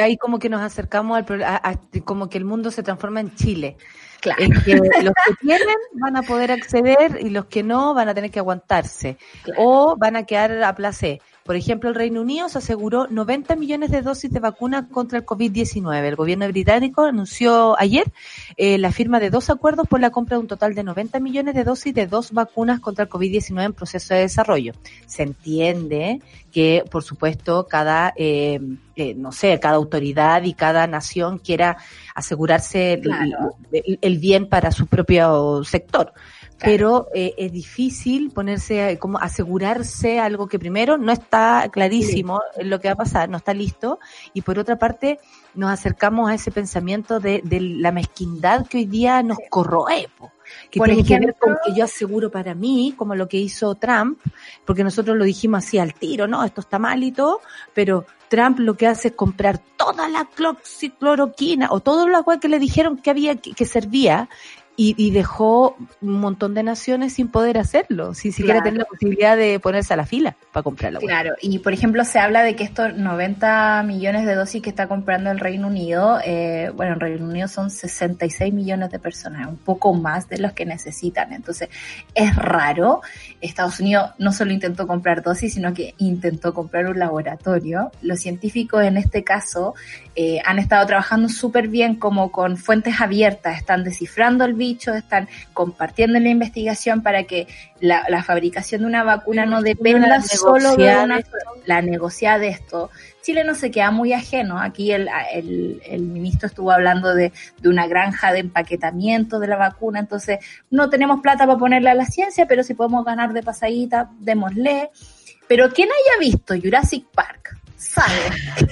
ahí, como que nos acercamos al a- a- como que el mundo se transforma en Chile. claro, Es que *laughs* los que tienen van a poder acceder y los que no van a tener que aguantarse Claro. o van a quedar a placer. Por ejemplo, el Reino Unido se aseguró 90 millones de dosis de vacunas contra el COVID-19. El gobierno británico anunció ayer eh, la firma de dos acuerdos por la compra de un total de 90 millones de dosis de dos vacunas contra el COVID-19 en proceso de desarrollo. Se entiende que, por supuesto, cada, eh, eh, no sé, cada autoridad y cada nación quiera asegurarse el- Claro. el, el bien para su propio sector. Claro. Pero eh, es difícil ponerse, como asegurarse algo que primero no está clarísimo lo que va a pasar, no está listo, y por otra parte nos acercamos a ese pensamiento de, de la mezquindad que hoy día nos corroe, po, que Por tiene que ver con que yo aseguro para mí, como lo que hizo Trump, porque nosotros lo dijimos así al tiro, ¿no? Esto está mal y todo, pero Trump lo que hace es comprar toda la cloxicloroquina o todo lo cual que le dijeron que había que, que servía y, y dejó un montón de naciones sin poder hacerlo, sin siquiera Claro. tener la posibilidad de ponerse a la fila para comprar la Claro, y por ejemplo se habla de que estos 90 millones de dosis que está comprando el Reino Unido, eh, bueno, en Reino Unido son 66 millones de personas, un poco más de los que necesitan. Entonces es raro. Estados Unidos no solo intentó comprar dosis, sino que intentó comprar un laboratorio. Los científicos en este caso eh, han estado trabajando súper bien como con fuentes abiertas, están descifrando el están compartiendo la investigación para que la, la fabricación de una vacuna no dependa solo de una, la negociar de esto. Chile no se queda muy ajeno. Aquí el, el, el ministro estuvo hablando de, de una granja de empaquetamiento de la vacuna, entonces no tenemos plata para ponerle a la ciencia, pero si podemos ganar de pasadita, démosle. Pero quien haya visto Jurassic Park sabe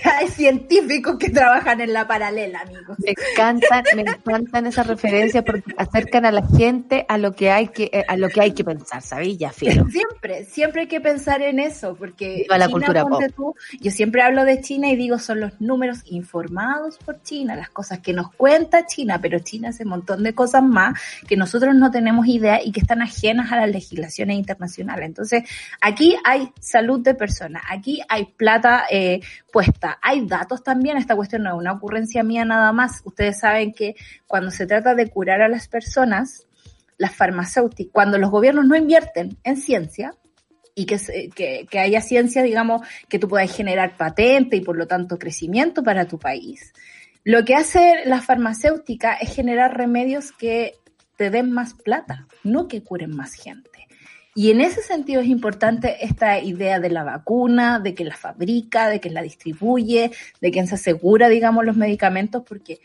que hay científicos que trabajan en la paralela, amigos. Me encantan, me encantan esas referencias porque acercan a la gente a lo que hay que, a lo que hay que pensar, ¿sabes? Ya, filo. Siempre, siempre hay que pensar en eso, porque la cultura tú, yo siempre hablo de China y digo son los números informados por China, las cosas que nos cuenta China, pero China hace un montón de cosas más que nosotros no tenemos idea y que están ajenas a las legislaciones internacionales. Entonces, aquí hay salud de personas, aquí hay plata eh, puesta, hay datos también, esta cuestión no es una ocurrencia mía nada más. Ustedes saben que cuando se trata de curar a las personas, las farmacéuticas, cuando los gobiernos no invierten en ciencia, y que, que haya ciencia, digamos, que tú puedas generar patente y por lo tanto crecimiento para tu país. Lo que hace la farmacéutica es generar remedios que te den más plata, no que curen más gente. Y en ese sentido es importante esta idea de la vacuna, de que la fabrica, de que la distribuye, de quien se asegura, digamos, los medicamentos, porque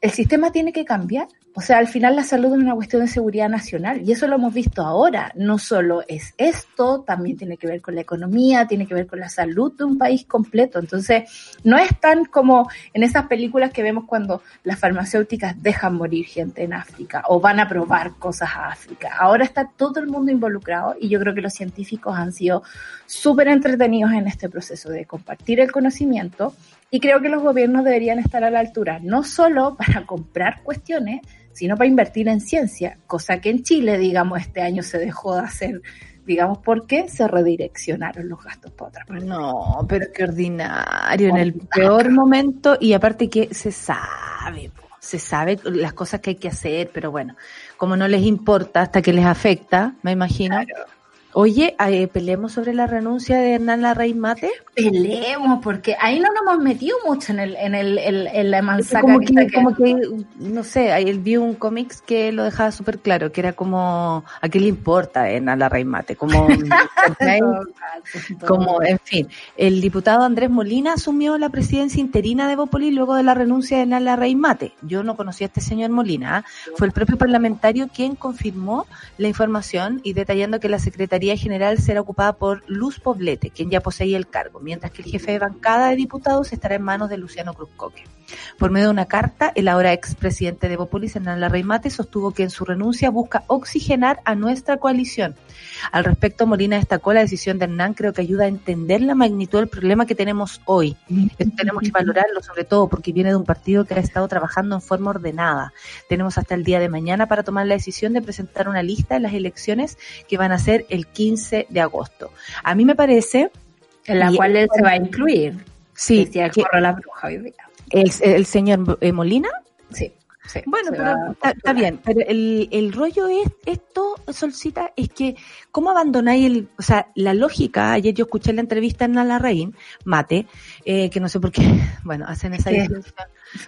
el sistema tiene que cambiar. O sea, al final la salud es una cuestión de seguridad nacional y eso lo hemos visto ahora. No solo es esto, también tiene que ver con la economía, tiene que ver con la salud de un país completo. Entonces, no es tan como en esas películas que vemos cuando las farmacéuticas dejan morir gente en África o van a probar cosas a África. Ahora está todo el mundo involucrado y yo creo que los científicos han sido súper entretenidos en este proceso de compartir el conocimiento y creo que los gobiernos deberían estar a la altura, no solo *laughs* para comprar cuestiones, sino para invertir en ciencia, cosa que en Chile, digamos, este año se dejó de hacer, digamos, porque se redireccionaron los gastos para otra parte. No, pero qué ordinario, en el peor momento y aparte que se sabe, se sabe las cosas que hay que hacer, pero bueno, como no les importa hasta que les afecta, me imagino. Oye, eh, peleemos sobre la renuncia de Hernán Larraín Mate. Peleemos, porque ahí no nos hemos metido mucho en el, en el, en, en la manzaca como que que, está que- como que, no sé, ahí él vio un cómics que lo dejaba súper claro, que era como, ¿a qué le importa Hernán Larraín Mate? Como. *laughs* Como, en fin, el diputado Andrés Molina asumió la presidencia interina de Bópoli luego de la renuncia de Nala Rey Mate. Yo no conocía a este señor Molina, fue el propio parlamentario quien confirmó la información y detallando que la Secretaría General será ocupada por Luz Poblete, quien ya poseía el cargo, mientras que el jefe de bancada de diputados estará en manos de Luciano Cruzcoque. Por medio de una carta, el ahora expresidente de Bópolis, Hernán Larraín Mate, sostuvo que en su renuncia busca oxigenar a nuestra coalición. Al respecto, Molina destacó la decisión de Hernán, creo que ayuda a entender la magnitud del problema que tenemos hoy. Esto tenemos que valorarlo, sobre todo porque viene de un partido que ha estado trabajando en forma ordenada. Tenemos hasta el día de mañana para tomar la decisión de presentar una lista de las elecciones que van a ser el 15 de agosto. A mí me parece, en la cual él se va a incluir. sí, que la bruja hoy día. El, el señor eh, Molina Sí, sí. Bueno, pero está, está bien, pero el, el rollo es esto, Solcita, es que cómo abandonáis el, o sea, la lógica, ayer yo escuché la entrevista en Larraín, Mate, eh, que no sé por qué, *laughs* bueno, hacen esa.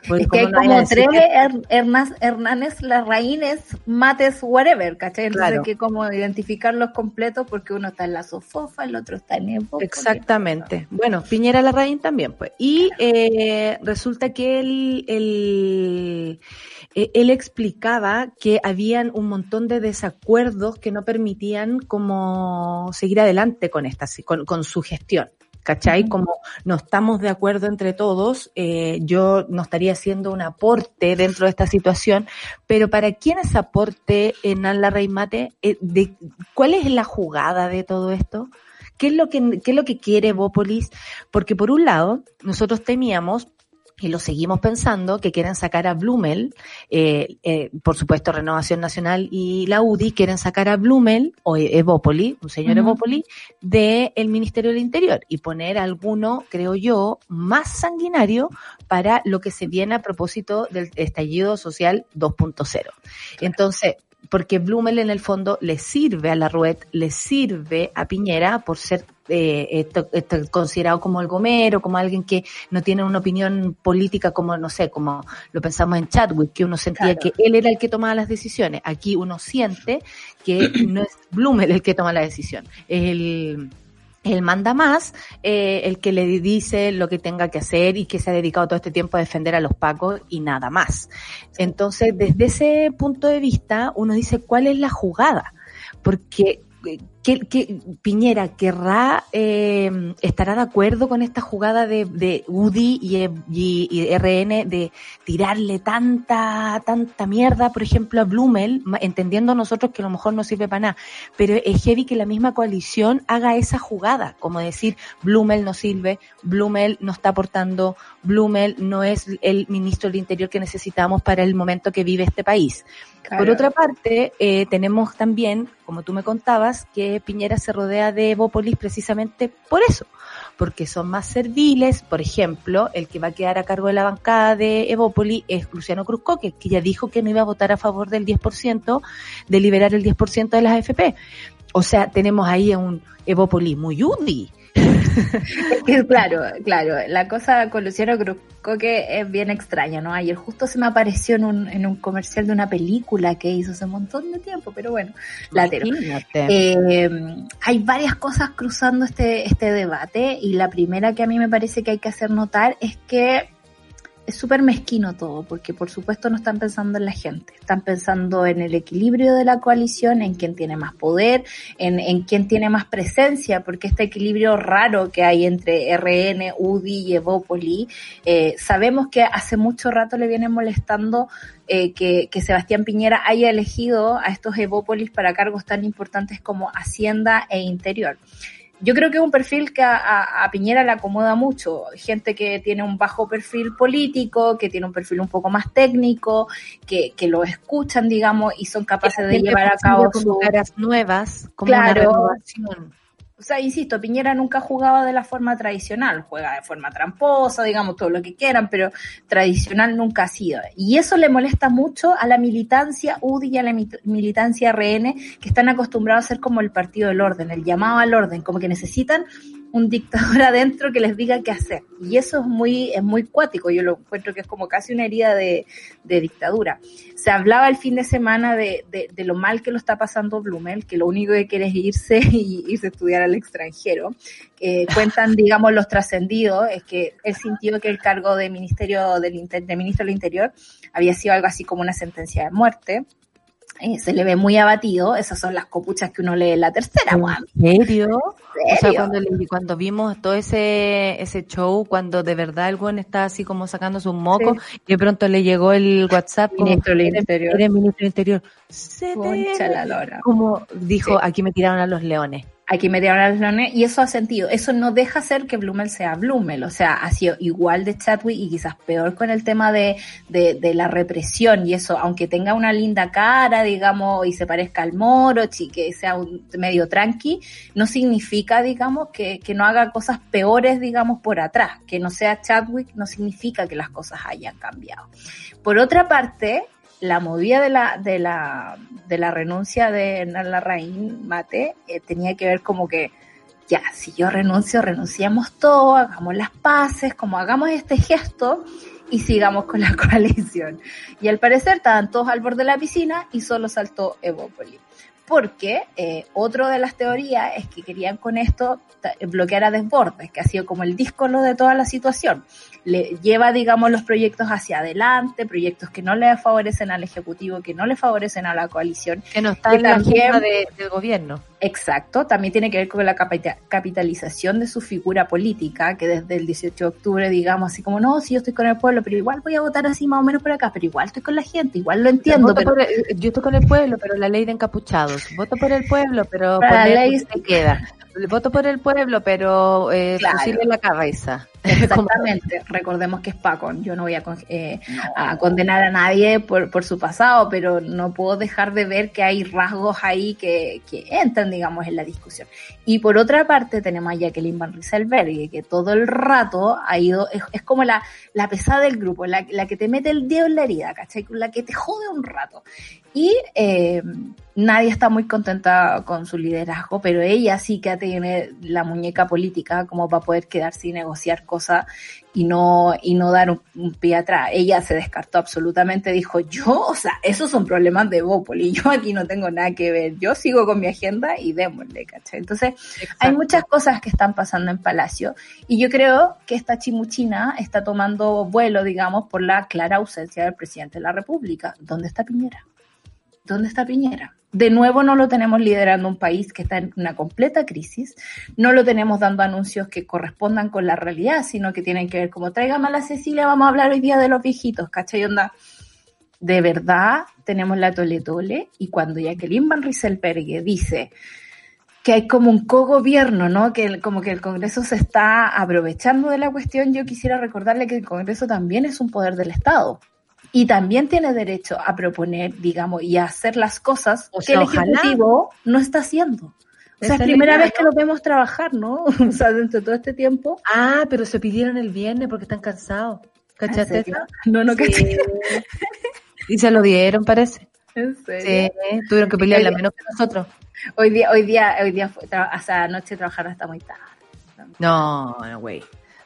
Porque Es que hay como tres que- Her- Hernás, Hernanes, Larraínes, Mates, whatever, ¿cachai? Entonces Claro. hay que como identificarlos completos porque uno está en la sofofa, el otro está en Evo. Exactamente. Bueno, Piñera Larraín también, pues. Y eh, resulta que él, él, eh, él explicaba que habían un montón de desacuerdos que no permitían como seguir adelante con esta, con, con su gestión. ¿Cachai? Como no estamos de acuerdo entre todos, eh, yo no estaría haciendo un aporte dentro de esta situación, pero ¿para quién es aporte en la Rey Mate? Eh, de, ¿Cuál es la jugada de todo esto? ¿Qué es lo que, qué es lo que quiere Bópolis? Porque por un lado, nosotros temíamos y lo seguimos pensando, que quieren sacar a Blumel, eh, eh, por supuesto Renovación Nacional y la UDI quieren sacar a Blumel o Evópoli, un señor Ujú. Evópoli, del Ministerio del Interior y poner alguno, creo yo, más sanguinario para lo que se viene a propósito del estallido social 2.0. Entonces, porque Blumel en el fondo le sirve a la Ruet, le sirve a Piñera por ser eh, esto- esto considerado como el gomero, como alguien que no tiene una opinión política como, no sé, como lo pensamos en Chadwick, que uno sentía Claro. que él era el que tomaba las decisiones. Aquí uno siente que *clears throat* no es Blumel el que toma la decisión, es el, el manda más, eh, el que le dice lo que tenga que hacer y que se ha dedicado todo este tiempo a defender a los pacos y nada más. Entonces, desde ese punto de vista, uno dice, ¿cuál es la jugada? Porque eh, ¿qué- qué- Piñera querrá, eh, estará de acuerdo con esta jugada de, de UDI y, eh, y- y RN de tirarle tanta, tanta mierda, por ejemplo, a Blumel, entendiendo nosotros que a lo mejor no sirve para nada, pero es heavy que la misma coalición haga esa jugada, como decir, Blumel no sirve, Blumel no está aportando, Blumel no es el ministro del Interior que necesitamos para el momento que vive este país. Por otra parte, eh, tenemos también, como tú me contabas, Piñera se rodea de Evópolis precisamente por eso, porque son más serviles. Por ejemplo, el que va a quedar a cargo de la bancada de Evópolis es Luciano Cruzcoque, que ya dijo que no iba a votar a favor del 10%, de liberar el 10% de las AFP. O sea, tenemos ahí a un Evópolis muy UDI. *laughs* Claro, claro, la cosa con Luciano Cruzcoque es bien extraña, ¿no? Ayer justo se me apareció en un, en un comercial de una película que hizo hace un montón de tiempo, pero bueno, latero. Imagínate. Eh, hay varias cosas cruzando este, este debate y la primera que a mí me parece que hay que hacer notar es que es súper mezquino todo, porque por supuesto no están pensando en la gente, están pensando en el equilibrio de la coalición, en quién tiene más poder, en, en quién tiene más presencia, porque este equilibrio raro que hay entre RN, UDI y Evópoli, eh, sabemos que hace mucho rato le viene molestando eh, que, que Sebastián Piñera haya elegido a estos Evópolis para cargos tan importantes como Hacienda e Interior. Yo creo que es un perfil que a, a- a Piñera le acomoda mucho. Gente que tiene un bajo perfil político, que tiene un perfil un poco más técnico, que, que lo escuchan, digamos, y son capaces de llevar a cabo con su... caras nuevas, como Claro. una renovación. O sea, insisto, Piñera nunca jugaba de la forma tradicional, juega de forma tramposa, digamos, todo lo que quieran, pero tradicional nunca ha sido. Y eso le molesta mucho a la militancia UDI y a la mi- militancia RN, que están acostumbrados a ser como el partido del orden, el llamado al orden, como que necesitan un dictador *laughs* adentro que les diga qué hacer. Y eso es muy, es muy cuático, yo lo encuentro que es como casi una herida de, de dictadura. Se hablaba el fin de semana de, de, de lo mal que lo está pasando Blumel, que lo único que quiere es irse *laughs* y irse a estudiar al extranjero. Eh, cuentan, *laughs* digamos, los trascendidos, es que él sintió que el cargo de ministerio del de ministro del Interior había sido algo así como una sentencia de muerte. Eh, se le ve muy abatido, esas son las copuchas que uno lee en la tercera, ¿En serio? O sea, cuando, le- cuando vimos todo ese, ese show, cuando de verdad el buen está así como sacándose un moco, y de pronto le llegó el WhatsApp Ministro del "Eres- Interior". ministro del Interior. Se te- la lora. Como dijo, Sí. aquí me tiraron a los leones. Aquí me dieron a leones y eso ha sentido. Eso no deja ser que Blumel sea Blumel. O sea, ha sido igual de Chadwick y quizás peor con el tema de, de, de la represión y eso, aunque tenga una linda cara, digamos, y se parezca al moro, que sea un medio tranqui, no significa, digamos, que, que no haga cosas peores, digamos, por atrás. Que no sea Chadwick no significa que las cosas hayan cambiado. Por otra parte, la movida de la, de la, de la renuncia de Larraín Mate eh, tenía que ver como que, ya, si yo renuncio, renunciamos todo, hagamos las paces, como hagamos este gesto y sigamos con la *laughs* coalición. Y al parecer estaban todos al borde de la piscina y solo saltó Evópoli. Porque eh, otra de las teorías es que querían con esto bloquear a Desbordes, que ha sido como el díscolo de toda la situación le lleva, digamos, los proyectos hacia adelante, proyectos que no le favorecen al Ejecutivo, que no le favorecen a la coalición. Que no está en la agenda de- del gobierno. Exacto, también tiene que ver con la capita- capitalización de su figura política, que desde el 18 de octubre, digamos, así como, no, si yo estoy con el pueblo, pero igual voy a votar así más o menos por acá, pero igual estoy con la gente, igual lo entiendo, pero por yo estoy con el pueblo, pero la ley de Voto por el pueblo, pero la ley- se queda. Voto por el pueblo, pero eh, Claro. fusil en la cabeza. Exactamente, recordemos que es Paco, yo no voy a, eh, condenar a nadie por, su pasado, pero no puedo dejar de ver que hay rasgos ahí que, entran, digamos, en la discusión. Y por otra parte tenemos a Jacqueline Van Rieselberg, que todo el rato ha ido, es, como la, la pesada del grupo, la, la, que te mete el dedo en la herida, ¿cachai? La que te jode un rato. Y eh, nadie está muy contenta con su liderazgo, pero ella sí que tiene la muñeca política como para poder quedarse y negociar cosas y no, y no dar un, pie atrás. Ella se descartó absolutamente, dijo, yo, o sea, esos son problemas de Bópoli, *laughs* yo aquí no tengo nada que ver, yo sigo con mi agenda y démosle, ¿cachai? Entonces, hay muchas cosas que están pasando en Palacio y yo creo que esta chimuchina está tomando vuelo, digamos, por la clara ausencia del presidente de la República. ¿Dónde está Piñera? ¿Dónde está Piñera? De nuevo no lo tenemos liderando un país que está en una completa crisis, no lo tenemos dando anuncios que correspondan con la realidad, sino que tienen que ver como tráigame a Cecilia, vamos a hablar hoy día de los viejitos, ¿cachai? Onda, de verdad tenemos la tole tole y cuando Jacqueline Van Rieselberg dice que hay como un cogobierno, ¿no? Que como que el Congreso se está aprovechando de la cuestión, yo quisiera recordarle que el Congreso también es un poder del Estado y también tiene derecho a proponer, digamos, y a hacer las cosas O que sea, el Ejecutivo no está haciendo. O sea, es primera la idea, vez que lo vemos trabajar, ¿no? *laughs* O sea, dentro de todo este tiempo. Ah, pero se pidieron el viernes porque están cansados. ¿Cachaste. No, no, Sí. caché. Y se lo dieron, parece. ¿En Sí, serio? tuvieron que pelearla menos que nosotros. Hoy día, hoy día, hoy día, fue, o sea, anoche trabajaron hasta muy tarde. No, no, güey.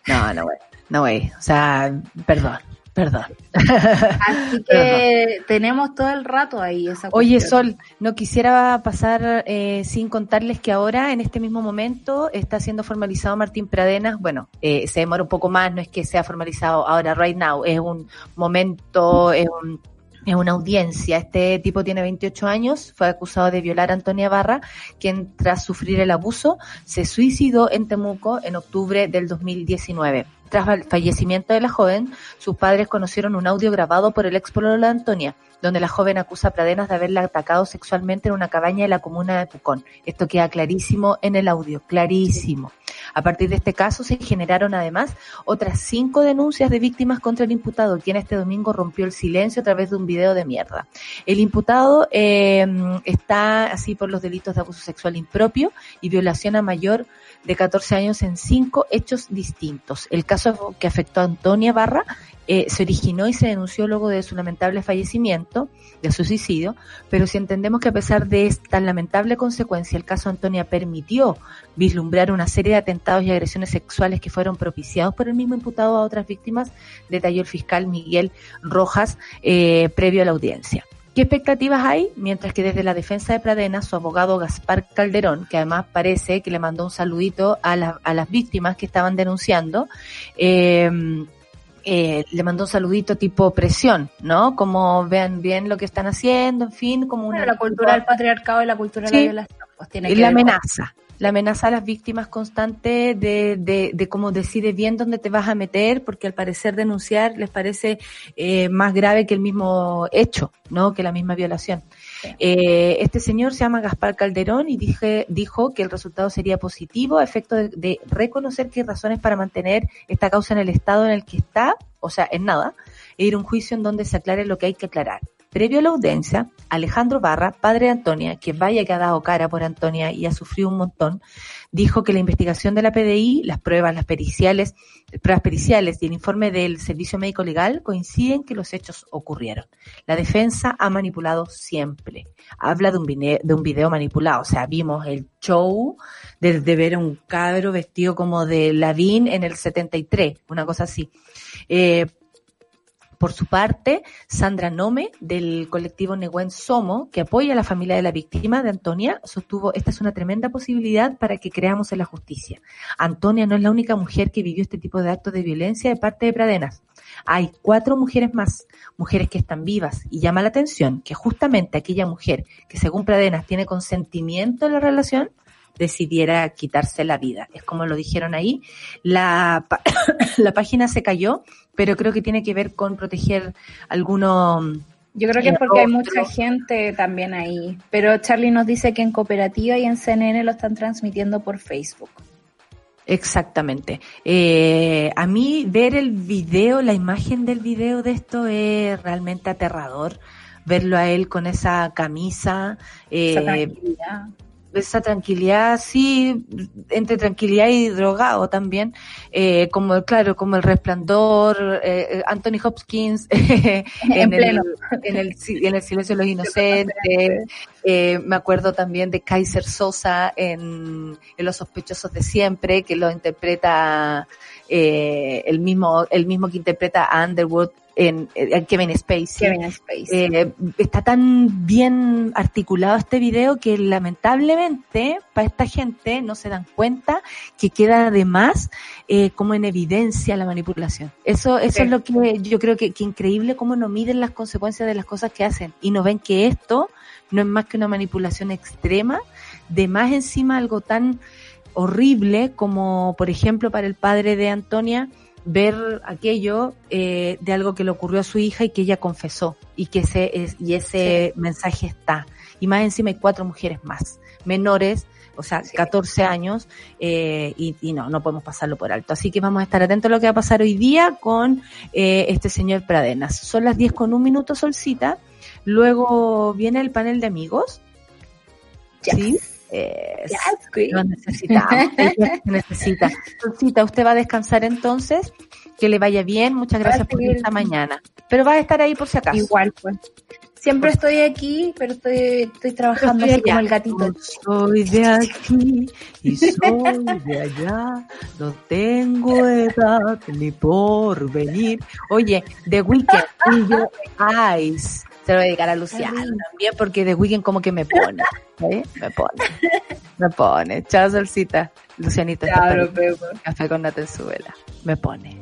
No, no, güey. No, güey. O sea, perdón, perdón. Así *laughs* que tenemos todo el rato ahí esa Oye, cuestión. Sol, no quisiera pasar eh, sin contarles que ahora, en este mismo momento, está siendo formalizado Martín Pradenas. Bueno, eh, se demora un poco más, no es que sea formalizado ahora, right now. Es un momento, es un es una audiencia. Este tipo tiene 28 años, fue acusado de violar a Antonia Barra, quien tras sufrir el abuso se suicidó en Temuco en octubre del 2019. Tras el fallecimiento de la joven, sus padres conocieron un audio grabado por el ex de Antonia, donde la joven acusa a Pradenas de haberla atacado sexualmente en una cabaña de la comuna de Pucón. Esto queda clarísimo en el audio, clarísimo. A partir de este caso se generaron además otras cinco denuncias de víctimas contra el imputado, quien este domingo rompió el silencio a través de un video de mierda. El imputado eh, está así por los delitos de abuso sexual impropio y violación a mayor de 14 años en cinco hechos distintos. El caso que afectó a Antonia Barra eh, se originó y se denunció luego de su lamentable fallecimiento, de su suicidio, pero si entendemos que a pesar de esta lamentable consecuencia, el caso Antonia permitió vislumbrar una serie de atentados y agresiones sexuales que fueron propiciados por el mismo imputado a otras víctimas, detalló el fiscal Miguel Rojas eh, previo a la audiencia. ¿Qué expectativas hay? Mientras que desde la defensa de Pradena, su abogado Gaspar Calderón, que además parece que le mandó un saludito a, la- a las víctimas que estaban denunciando, eh, eh, le mandó un saludito tipo presión, ¿no? Como vean bien lo que están haciendo, en fin, como una... Bueno, la cultura del patriarcado y la cultura de Sí. la violación. Pues tiene Y que la amenaza, la amenaza a las víctimas constante de, de, de cómo decide bien dónde te vas a meter, porque al parecer denunciar les parece eh, más grave que el mismo hecho, ¿no? Que la misma violación. Eh, este señor se llama Gaspar Calderón y dije, dijo que el resultado sería positivo a efecto de, de reconocer que hay razones para mantener esta causa en el estado en el que está, o sea, en nada, e ir a un juicio en donde se aclare lo que hay que aclarar. Previo a la audiencia, Alejandro Barra, padre de Antonia, que vaya que ha dado cara por Antonia y ha sufrido un montón, dijo que la investigación de la PDI, las pruebas, las periciales, pruebas periciales y el informe del Servicio Médico Legal coinciden que los hechos ocurrieron. La defensa ha manipulado siempre. Habla de un, video manipulado, o sea, vimos el show de, de ver a un cabro vestido como de Lavín en el 73, una cosa así. Eh, por su parte, Sandra Nome, del colectivo Neguen Somo, que apoya a la familia de la víctima de Antonia, sostuvo, esta es una tremenda posibilidad para que creamos en la justicia. Antonia no es la única mujer que vivió este tipo de actos de violencia de parte de Pradenas. Hay cuatro mujeres más, mujeres que están vivas, y llama la atención que justamente aquella mujer que según Pradenas tiene consentimiento en la relación, decidiera quitarse la vida. Es como lo dijeron ahí. La, *coughs* la página se cayó, pero creo que tiene que ver con proteger algunos... Yo creo que el es porque hay mucha gente también ahí. Pero Charlie nos dice que en Cooperativa y en CNN lo están transmitiendo por Facebook. Exactamente. Eh, a mí ver el video, la imagen del video de esto es realmente aterrador. Verlo a él con esa camisa, eh, esa tranquilidad, sí, entre tranquilidad y drogado también, eh, como claro, como el resplandor, eh, Anthony Hopkins *laughs* en, el, en, el, en el silencio de los *laughs* inocentes, eh, me acuerdo también de Kaiser Sosa en, en Los sospechosos de siempre, que lo interpreta eh, el mismo, el mismo que interpreta a Underwood en, Kevin Spacey. Eh, está tan bien articulado este video que lamentablemente para esta gente no se dan cuenta que queda además eh, como en evidencia la manipulación. Eso, eso es lo que yo creo que, que increíble cómo no miden las consecuencias de las cosas que hacen y no ven que esto no es más que una manipulación extrema de más encima algo tan horrible como por ejemplo para el padre de Antonia ver aquello eh, de algo que le ocurrió a su hija y que ella confesó y que ese es, y ese mensaje está y más encima hay cuatro mujeres más menores o sea, 14 años, eh, y, y, no, no podemos pasarlo por alto. Así que vamos a estar atentos a lo que va a pasar hoy día con eh, este señor Pradenas. Son las 10 con un minuto, Solcita. Luego viene el panel de amigos. ¿Sí? Eh, lo necesitamos. *laughs* necesita. Solcita, usted va a descansar entonces. Que le vaya bien. Muchas gracias por esta mañana. Pero va a estar ahí por si acaso. Igual, pues. Siempre estoy aquí, pero estoy, estoy trabajando así como el gatito. soy de aquí y soy de allá. No tengo edad ni por venir. Oye, The Weeknd y yo Eyes. Se lo voy a dedicar a Luciano también porque The Weeknd como que me pone. ¿eh? Me pone. Me pone. Chao, Solcita. Lucianita. Claro, Café con Natenzuela. Me pone.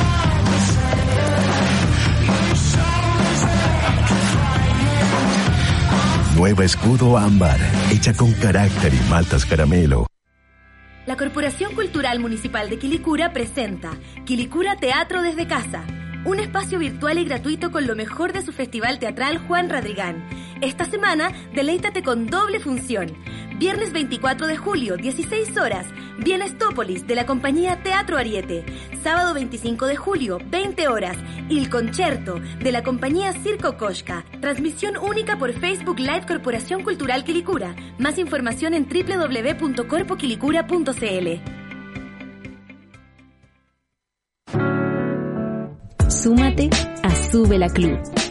Nueva Escudo Ámbar, hecha con carácter y maltas caramelo. La Corporación Cultural Municipal de Quilicura presenta Quilicura Teatro desde Casa, un espacio virtual y gratuito con lo mejor de su festival teatral Juan Radrigán. Esta semana, deleítate con doble función. Viernes 24 de julio, 16 horas, Bienestópolis de la compañía Teatro Ariete. Sábado 25 de julio, 20 horas, Il Concerto de la compañía Circo Koshka. Transmisión única por Facebook Live Corporación Cultural Quilicura. Más información en www.corpoquilicura.cl. Súmate a Sube la Club.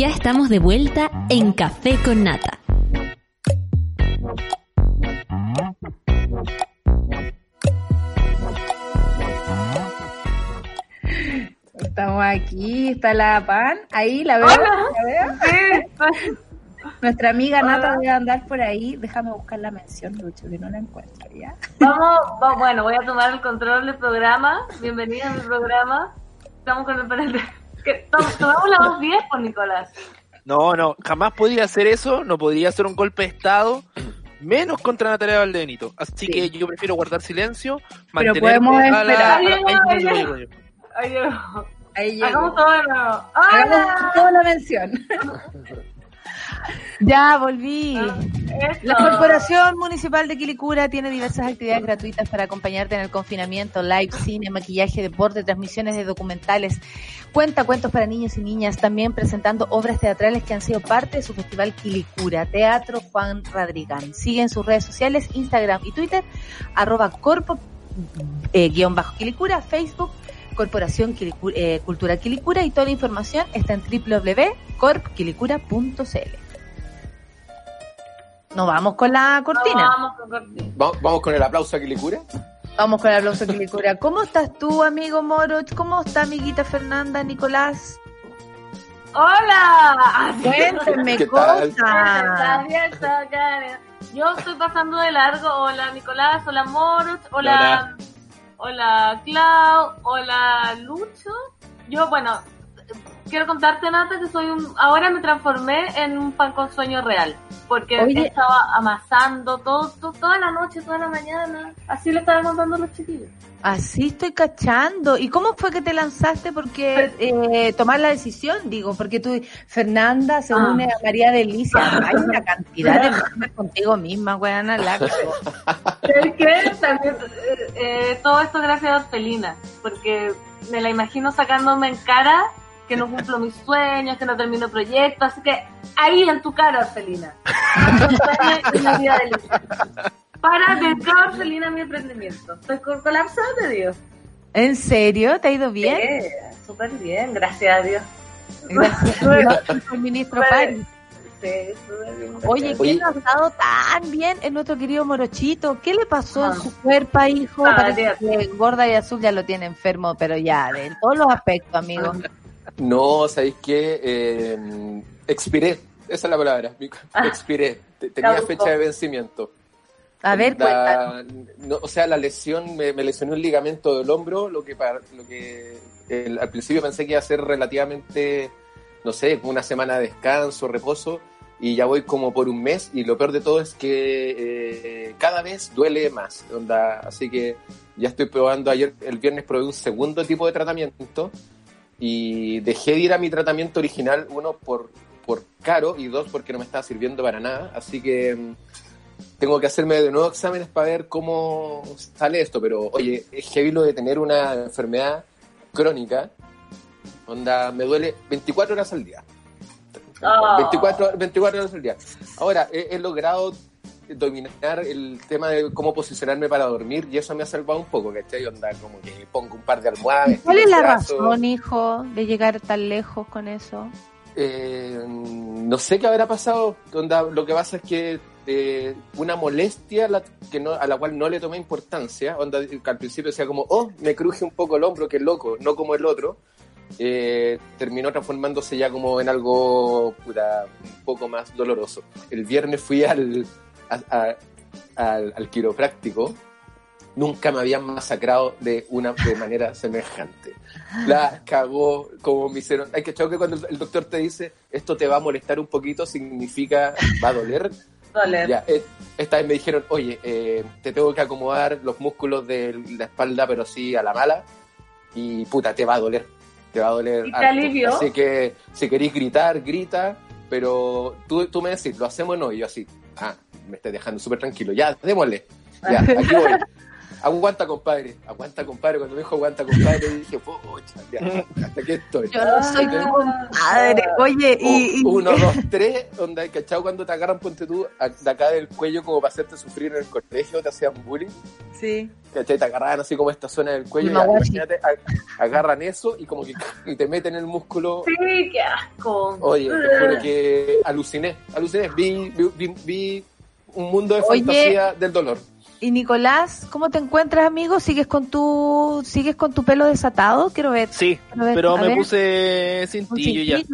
Ya estamos de vuelta en Café con Nata. Estamos aquí, está la pan, ahí la veo. ¿la veo? Nuestra amiga Nata debe andar por ahí. Déjame buscar la mención, Lucho, que no la encuentro ya. Vamos, va- bueno, voy a tomar el control del programa. Bienvenida a mi programa. Estamos con el panel de... Tomamos la voz bien, pues, Nicolás. No, no, jamás podría hacer eso, no podría hacer un golpe de Estado, menos contra Natalia Valdenito. Así que yo prefiero guardar silencio, Pero podemos a la- esperar. ahí llegó. Ahí llegó. Hagamos todo de nuevo. Hagamos ¡Hola! toda la mención. *laughs* Ya volví. Eso. La Corporación Municipal de Quilicura tiene diversas actividades gratuitas para acompañarte en el confinamiento, live, cine, maquillaje, deporte, transmisiones de documentales, cuenta cuentos para niños y niñas, también presentando obras teatrales que han sido parte de su festival Quilicura, Teatro Juan Radrigán. Sigue en sus redes sociales, Instagram y Twitter, arroba corpo, eh, guion bajo Quilicura, Facebook, Corporación Quilicu- eh, Cultura Quilicura y toda la información está en www.corpquilicura.cl. Nos vamos con la cortina. Vamos con cortina. Va- Vamos con el aplauso a Quilicura. Vamos con el aplauso Quilicura. ¿Cómo estás tú, amigo Moro? ¿Cómo está amiguita Fernanda, Nicolás? ¡Hola! Cuéntenme ¿Qué tal? cosas. Yo estoy pasando de largo. Hola, Nicolás. Hola, Moruch. Hola. hola Clau, hola Lucho. Yo, bueno, quiero contarte, Nata, que soy un... Ahora me transformé en un pan con sueño real. Porque Oye. estaba amasando todo, todo- toda la noche, toda la mañana. Así le estaba contando a los chiquillos. Así estoy cachando. ¿Y cómo fue que te lanzaste? Porque eh, tomar la decisión, digo, porque tú, Fernanda, se Ah. une a María Delicia. Hay una *laughs* cantidad de memes contigo misma, weana, la *laughs* ¿Sabes qué? También, eh, eh, todo esto gracias a Orfelina, porque me la imagino sacándome en cara que no cumplo mis sueños, que no termino proyectos, así que ahí en tu cara, de Lisa. Para dedicar a Orfelina a mi emprendimiento. Estoy colapsada, te digo. ¿En serio? ¿Te ha ido bien? Eh, Súper bien, gracias a Dios. Gracias ministro París. Sí, súper bien. Oye. ¿quién ha estado tan bien en nuestro querido Morochito? ¿Qué le pasó en Ah. su cuerpo, hijo? Ah, Parece tía. que gorda y azul ya lo tiene enfermo, pero ya, de todos los aspectos, amigo. *laughs* No, ¿sabéis qué? Eh, expiré, esa es la palabra. Ah. Expiré. Te- Tenía fecha de vencimiento. A ver, La- no, o sea, la lesión, me, me lesionó un ligamento del hombro, lo que, para, lo que el- al principio pensé que iba a ser relativamente, no sé, una semana de descanso, reposo, y ya voy como por un mes, y lo peor de todo es que eh, cada vez duele más. Onda, así que ya estoy probando, ayer, el viernes probé un segundo tipo de tratamiento, y dejé de ir a mi tratamiento original, uno por, por caro, y dos porque no me estaba sirviendo para nada, así que... mm, tengo que hacerme de nuevo exámenes para ver cómo sale esto, pero oye, es heavy lo de tener una enfermedad crónica, onda, me duele 24 horas al día. Ah. 24, 24 horas al día. Ahora, he, he logrado dominar el tema de cómo posicionarme para dormir y eso me ha salvado un poco, ¿cachai? Onda, como que pongo un par de almohadas. ¿Cuál es la razón, hijo, de llegar tan lejos con eso? Eh, no sé qué habrá pasado. Onda, lo que pasa es que eh, una molestia a la, que no, a la cual no le tomé importancia, onda, que al principio decía como, oh, me cruje un poco el hombro, qué loco, no como el otro, eh, terminó transformándose ya como en algo puta, un poco más doloroso. El viernes fui al, a- a- al, al quiropráctico, nunca me habían masacrado de una de manera *laughs* semejante. La cagó como me hicieron. Hay que que cuando el doctor te dice esto te va a molestar un poquito, significa va a doler. *laughs* Doler. Ya, eh, esta vez me dijeron, oye, eh, te tengo que acomodar los músculos de la espalda, pero sí a la mala. Y puta, te va a doler. Te va a doler. ¿Y te alivió? Así que si queréis gritar, grita. Pero tú, tú me decís, ¿lo hacemos o no? Y yo así, ah, me estás dejando súper tranquilo. Ya, démosle. Ya, *laughs* aquí voy. Aguanta, compadre. Aguanta, compadre. Cuando me dijo aguanta, compadre, dije, pucha, ya, *laughs* hasta aquí estoy. Yo no soy tu compadre. Oye, y, Uno, dos, tres, onda, ¿cachao? Cuando te agarran, ponte tú, de acá del cuello como para hacerte sufrir en el colegio, te hacían bullying, Sí. ¿cachai? Te agarraban así como esta zona del cuello, maguachi. imagínate, agarran eso y como que *laughs* y te meten el músculo. Sí, qué asco. Oye, te juro que aluciné, aluciné, vi, vi, vi- vi un mundo de Oye. fantasía del dolor. Y Nicolás, ¿cómo te encuentras, amigo? ¿Sigues con tu sigues con tu pelo desatado? Quiero ver. Sí, Quiero ver, pero a me ver. puse cintillo ya.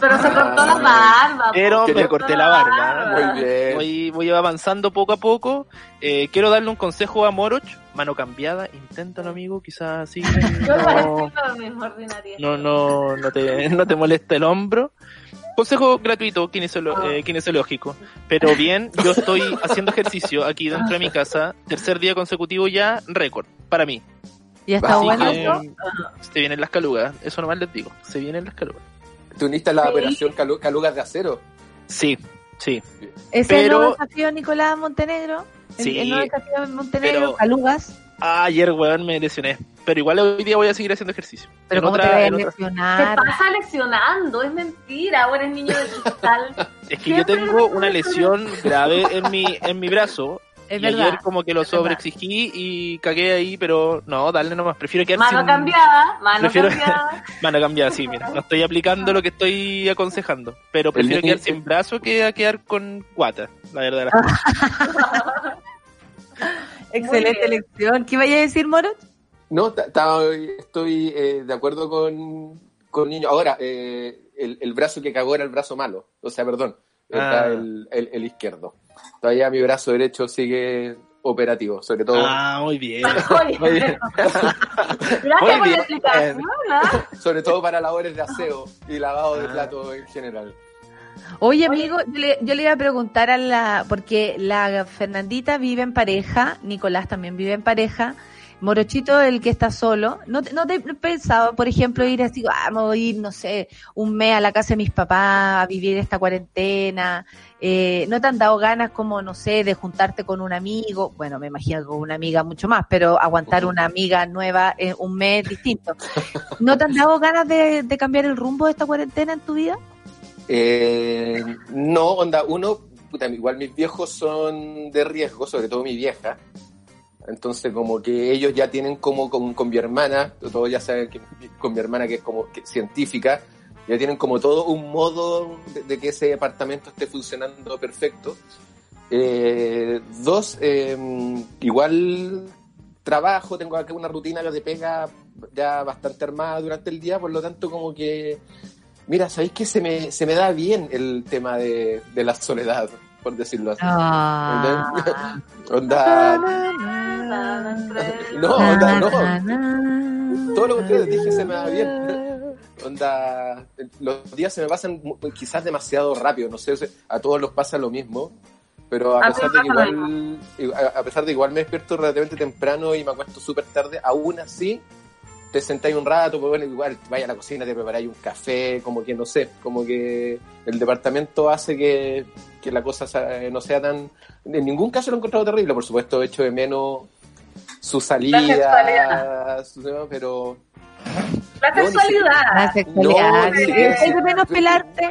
Pero se cortó la barba. Pero me corté la barba. Muy bien. Voy, voy avanzando poco a poco. Eh, quiero darle un consejo a Moroch. Mano cambiada, inténtalo, amigo. Quizás para *laughs* no, no, no, no, te, no te molesta el hombro. Consejo gratuito, kinesolo- Ah. eh, kinesiológico. Pero bien, yo estoy *laughs* haciendo ejercicio aquí dentro de mi casa. Tercer día consecutivo ya, récord, para mí. ¿Ya está Así bueno que, eso? Se vienen las calugas, eso nomás les digo. Se vienen las calugas. ¿Te uniste a la Sí. operación Calu- Calugas de Acero? Sí, sí. ¿Ese es el pero- nuevo desafío Nicolás Montenegro? ¿El, Sí, el nuevo desafío de Montenegro? pero- ¿Calugas? Ah, ayer, weón, me lesioné. Pero igual hoy día voy a seguir haciendo ejercicio. ¿Pero En cómo otra- te vas a otra- Te lesionar? pasa leccionando, es mentira. Ahora eres niño de cristal. *laughs* Es que yo tengo una lesión grave en mi, en mi brazo. Es y verdad. ayer como que lo sobreexigí y cagué ahí, pero no, dale nomás. Prefiero quedar Mano sin... cambiada, mano Prefiero- cambiada. *laughs* Mano cambiada, sí, mira. No estoy aplicando lo que estoy aconsejando. Pero prefiero quedar sin brazo que a quedar con guata, la verdad. cosas. *laughs* Excelente bien. lección. ¿Qué vaya a decir, Moro? No, estoy eh, de acuerdo con, con niño. Ahora, eh, el, el brazo que cagó era el brazo malo. O sea, perdón, Ah. el, el- el izquierdo. Todavía mi brazo derecho sigue operativo, sobre todo, Ah, muy bien. *laughs* Oye, Muy bien. Gracias Muy por bien. la explicación. ¿ah? sobre todo para labores de aseo y lavado de platos en general. Oye, amigo, yo le, yo le iba a preguntar a la, porque la Fernandita vive en pareja, Nicolás también vive en pareja, Morochito, el que está solo, ¿no, te- no te he pensado, por ejemplo, ir así, ah, voy a ir, no sé, un mes a la casa de mis papás, a vivir esta cuarentena? Eh, ¿No te han dado ganas como, no sé, de juntarte con un amigo? Bueno, me imagino que con una amiga mucho más, pero aguantar una amiga nueva un mes distinto. ¿No te han dado ganas de, de cambiar el rumbo de esta cuarentena en tu vida? Eh, no, onda, uno, puta, igual mis viejos son de riesgo, sobre todo mi vieja. Entonces, como que ellos ya tienen como con, mi hermana, todos ya saben que con mi hermana que es como científica, ya tienen como todo un modo de, que ese departamento esté funcionando perfecto. Eh, dos, eh, igual trabajo, tengo acá una rutina de pega ya bastante armada durante el día, por lo tanto como que, mira, ¿sabéis que se me, se me da bien el tema de, de la soledad, por decirlo así? Ah. Onda, *laughs* *laughs* no, onda, no. Todo lo que ustedes dije se me da bien. Onda, los días se me pasan quizás demasiado rápido, no sé, a todos los pasa lo mismo, pero a A pesar de que igual, a a pesar de que igual me despierto relativamente temprano y me acuesto súper tarde, aún así te sentáis un rato, pues bueno, igual vaya a la cocina, te preparáis un café, como que no sé, como que el departamento hace que, que la cosa sa- no sea tan... En ningún caso lo he encontrado terrible, por supuesto, he hecho de menos su salida, su- pero... La No, sexualidad. La sexualidad. No, ¿Es de menos pelarte?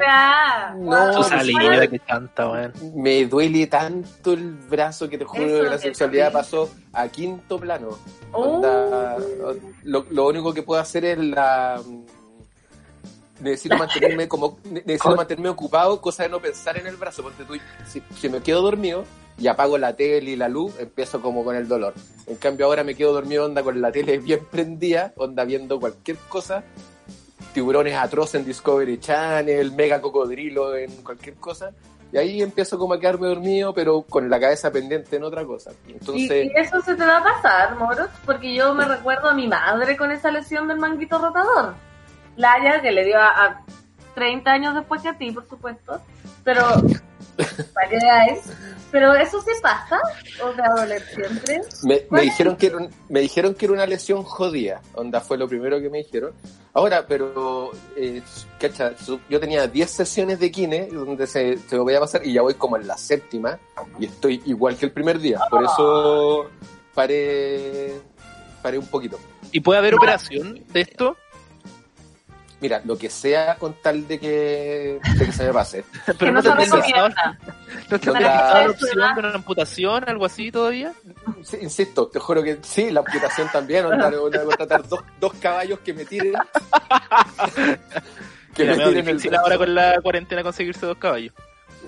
No, ni salida que canta, me duele tanto el brazo que te juro Eso que la sexualidad también. pasó a quinto plano. Oh. Onda, lo, lo único que puedo hacer es la necesito mantenerme como *laughs* necesito mantenerme ocupado, cosa de no pensar en el brazo, porque tú si, si me quedo dormido y apago la tele y la luz, empiezo como con el dolor. En cambio ahora me quedo dormido onda con la tele bien *laughs* prendida, onda viendo cualquier cosa, tiburones atroces en Discovery Channel, mega cocodrilo en cualquier cosa. Y ahí empiezo como a quedarme dormido, pero con la cabeza pendiente en otra cosa. ¿Y, Entonces, y eso se te va a pasar, Moros? Porque yo me recuerdo a mi madre con esa lesión del manguito rotador. Laia, que le dio a, a 30 años después que a ti, por supuesto. Pero, para que veáis. Pero eso sí pasa, o sea, doler siempre. Me, me dijeron que era un- me dijeron que era una lesión jodida, onda fue lo primero que me dijeron. Ahora, pero eh, cacha, yo tenía 10 sesiones de kine donde se, se me podía pasar y ya voy como en la séptima y estoy igual que el primer día. Por eso paré paré un poquito. ¿Y puede haber operación de esto? Mira, lo que sea con tal de que, de que se me pase. *laughs* Pero Que no no te. ¿no te la opción de una amputación, algo así todavía? Sí, insisto, te juro que sí, la amputación también, onda, voy a contratar dos, dos caballos que me tiren. *laughs* que Mira, me tiren el difícil ahora con la cuarentena conseguirse dos caballos.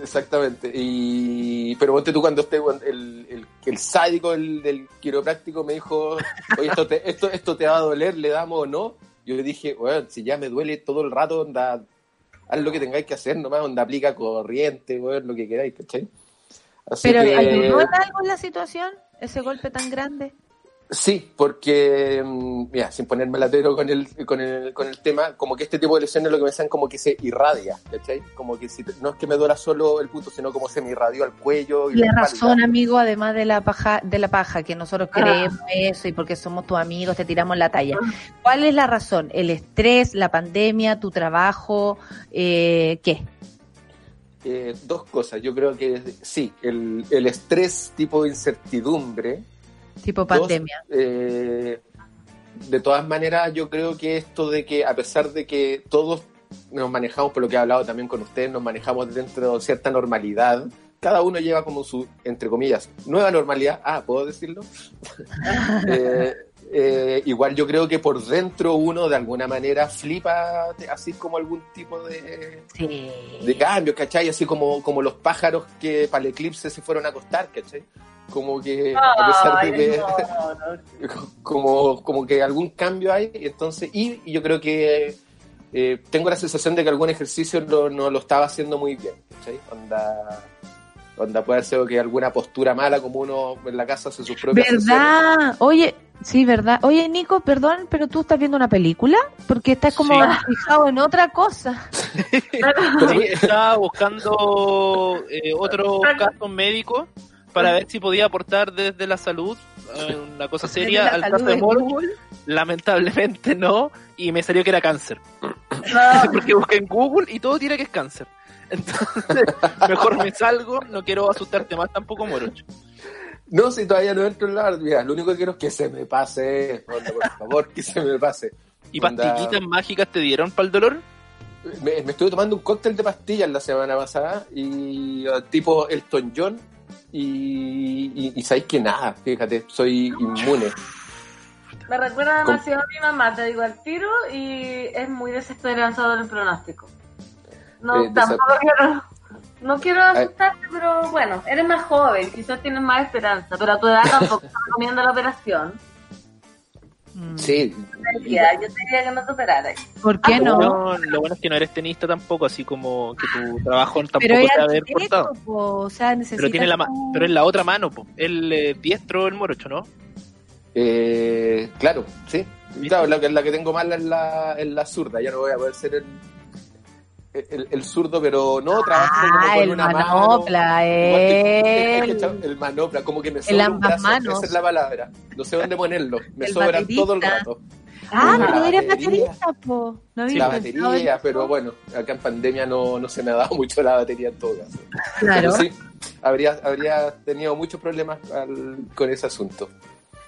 Exactamente. Y pero ponte tú cuando esté cuando el, el, el sádico del, del quiropráctico me dijo, oye, esto te, esto, esto te va a doler, le damos o no. Yo dije, bueno, si ya me duele todo el rato, onda, haz lo que tengáis que hacer nomás, onda, aplica corriente, weón, lo que queráis, ¿cachai? Así ¿Pero que, ayudó en algo en la situación? ¿Ese golpe tan grande? Sí, porque, mm, mira, sin ponerme latero con el, con, el, con el tema, como que este tipo de lesiones lo que me dicen como que se irradia, ¿cachai? Como que si te- no es que me duela solo el punto, sino como se me irradió al cuello y Y la espalda. razón, amigo, además de la paja, de la paja, que nosotros Ah. queremos eso y porque somos tus amigos, te tiramos la talla. ¿Cuál es la razón? ¿El estrés, la pandemia, tu trabajo? Eh, ¿Qué? Eh, dos cosas. Yo creo que sí, el, el estrés tipo de incertidumbre. Tipo Dos, pandemia. eh, de todas maneras, yo creo que esto de que a pesar de que todos nos manejamos, por lo que he hablado también con ustedes, nos manejamos dentro de cierta normalidad, cada uno lleva como su, entre comillas, nueva normalidad. Ah, ¿puedo decirlo? *laughs* Eh, eh, igual yo creo que por dentro uno de alguna manera flipa así como algún tipo de, Sí. de cambio, ¿cachai? Así como, como los pájaros que para el eclipse se fueron a acostar, ¿cachai? Como que a pesar de que *laughs* como, como que algún cambio hay, entonces, y, yo creo que eh, tengo la sensación de que algún ejercicio no, no lo estaba haciendo muy bien, ¿cachai? Onda, Onda puede ser que alguna postura mala, como uno en la casa hace sus propias sesiones. ¿Verdad? Oye, sí, ¿verdad? Oye, Nico, perdón, pero tú estás viendo una película porque estás como Sí. fijado en otra cosa. *laughs* Sí, estaba buscando eh, otro caso médico para ver si podía aportar desde la salud eh, una cosa seria al caso de. Google. Lamentablemente no, y me salió que era cáncer. *laughs* Porque busqué en Google y todo tira que es cáncer. Entonces, *laughs* mejor me salgo, no quiero asustarte más tampoco, Morocho. No, si todavía no entro en la... Mira, lo único que quiero es que se me pase. Onda, por favor, que se me pase. ¿Y Onda- pastillitas mágicas te dieron para el dolor? Me, me estuve tomando un cóctel de pastillas la semana pasada y eh, tipo Elton John y, y, y sabéis que nada, fíjate, soy inmune. Me recuerda demasiado a mi mamá, te digo al tiro, y es muy desesperanzador el pronóstico. No, Eh, tampoco quiero, no quiero asustarte, pero bueno, eres más joven, quizás tienes más esperanza, pero a tu edad tampoco *laughs* te recomiendo la operación. Sí, yo te diría que no te operaras. ¿Por qué no? No, lo bueno es que no eres tenista tampoco, así como que tu trabajo tampoco Pero te va a haber tiene cortado. esto, po, o sea, necesita Pero tiene la ma- como- pero en la otra mano, po. el eh, diestro el morocho, ¿no? eh, claro, sí. Claro, la, que- la que tengo mala es la, es la zurda, ya no voy a poder ser el, el, el zurdo, pero no trabajo como Ah, con el una manopla, mano. Que- él. El manopla, como que me El sobra un brazo, manos. esa es la palabra. No sé dónde ponerlo, me El sobran baterista. todo el rato. Ah, La pero eres batería. baterista, po. No la pensado en batería, pero bueno, acá en pandemia no, no se me ha dado *laughs* mucho la batería en todo caso. Claro. Pero sí, habría, habría tenido muchos problemas al- con ese asunto.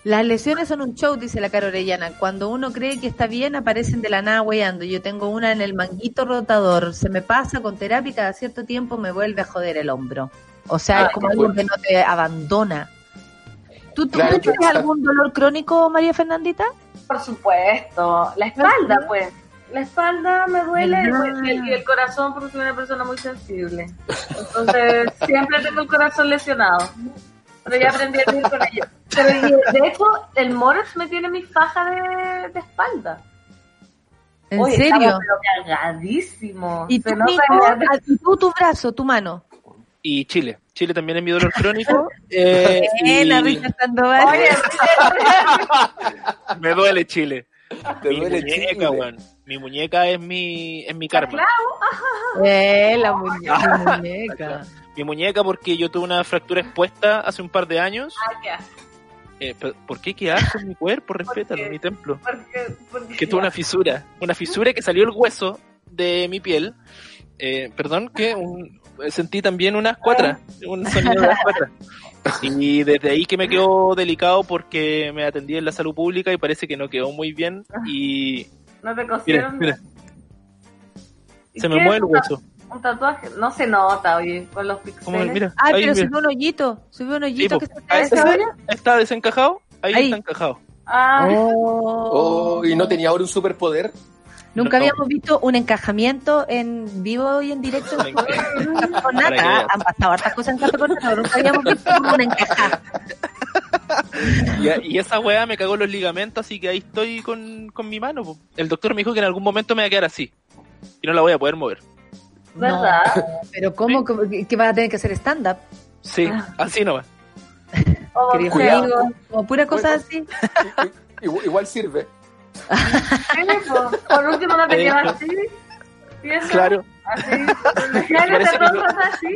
Las lesiones son un show, dice la cara Orellana. Cuando uno cree que está bien, aparecen de la nada weyando. Yo tengo una en el manguito rotador. Se me pasa con terapia y cada cierto tiempo me vuelve a joder el hombro. O sea, Ah, es como qué algo fuerte. que no te abandona. ¿Tú, tú Claro, tienes algún dolor crónico, María Fernandita? Por supuesto, la espalda, pues. La espalda me duele ¿Verdad? y el, y el corazón porque soy una persona muy sensible. Entonces, siempre tengo el corazón lesionado. Pero ya aprendí a vivir con ello. Pero de hecho, el Morex me tiene mi faja de, de espalda. ¿En Oye, serio? pero cargadísimo. Ah, ¿Y tú, tu brazo, tu mano? Y Chile. Chile también es mi dolor crónico. *laughs* eh, la y Rita Sandoval. Oye, *laughs* *laughs* me duele Chile. Te mi duele muñeca, Chile. weón. Mi muñeca es mi, es mi karma. Eh, la muñeca. mi muñeca. Mi muñeca porque yo tuve una fractura expuesta hace un par de años. Asco, Eh, ¿Por qué asco en mi cuerpo? Respétalo, mi templo. porque- porque- Que tuve una fisura. Una fisura que salió el hueso de mi piel. Eh, perdón, que un- sentí también unas cuatras. Un sonido de las cuatras. *laughs* Y desde ahí que me quedó delicado porque me atendí en la salud pública y parece que no quedó muy bien. Y No te cosieron. mira, ¿Y se me mueve el hueso. Un tatuaje. No se nota, oye, con los pixeles. Ah, ahí, pero mira. subió un hoyito. Subió un hoyito que se te está, desencajado. Ahí, Ahí. está encajado. Ah, Oh. Oh, y no tenía ahora un superpoder. Nunca No. habíamos visto un encajamiento en vivo y en directo con veas. Han pasado hartas cosas en Café con pero nunca habíamos visto un *laughs* encajado. Y, y esa weá me cagó los ligamentos, así que ahí estoy con, con mi mano. po. El doctor me dijo que en algún momento me va a quedar así. Y no la voy a poder mover. ¿Verdad? *laughs* Pero ¿cómo? Que que vas a tener que hacer stand-up? Sí, así nomás. O Querido Cuidado. amigo, como pura cosa así. *laughs* Igual, igual sirve. *laughs* Sí, por último no te hecho. así. ¿Piensa? Claro, Así. *laughs* Parece que yo- cosas así.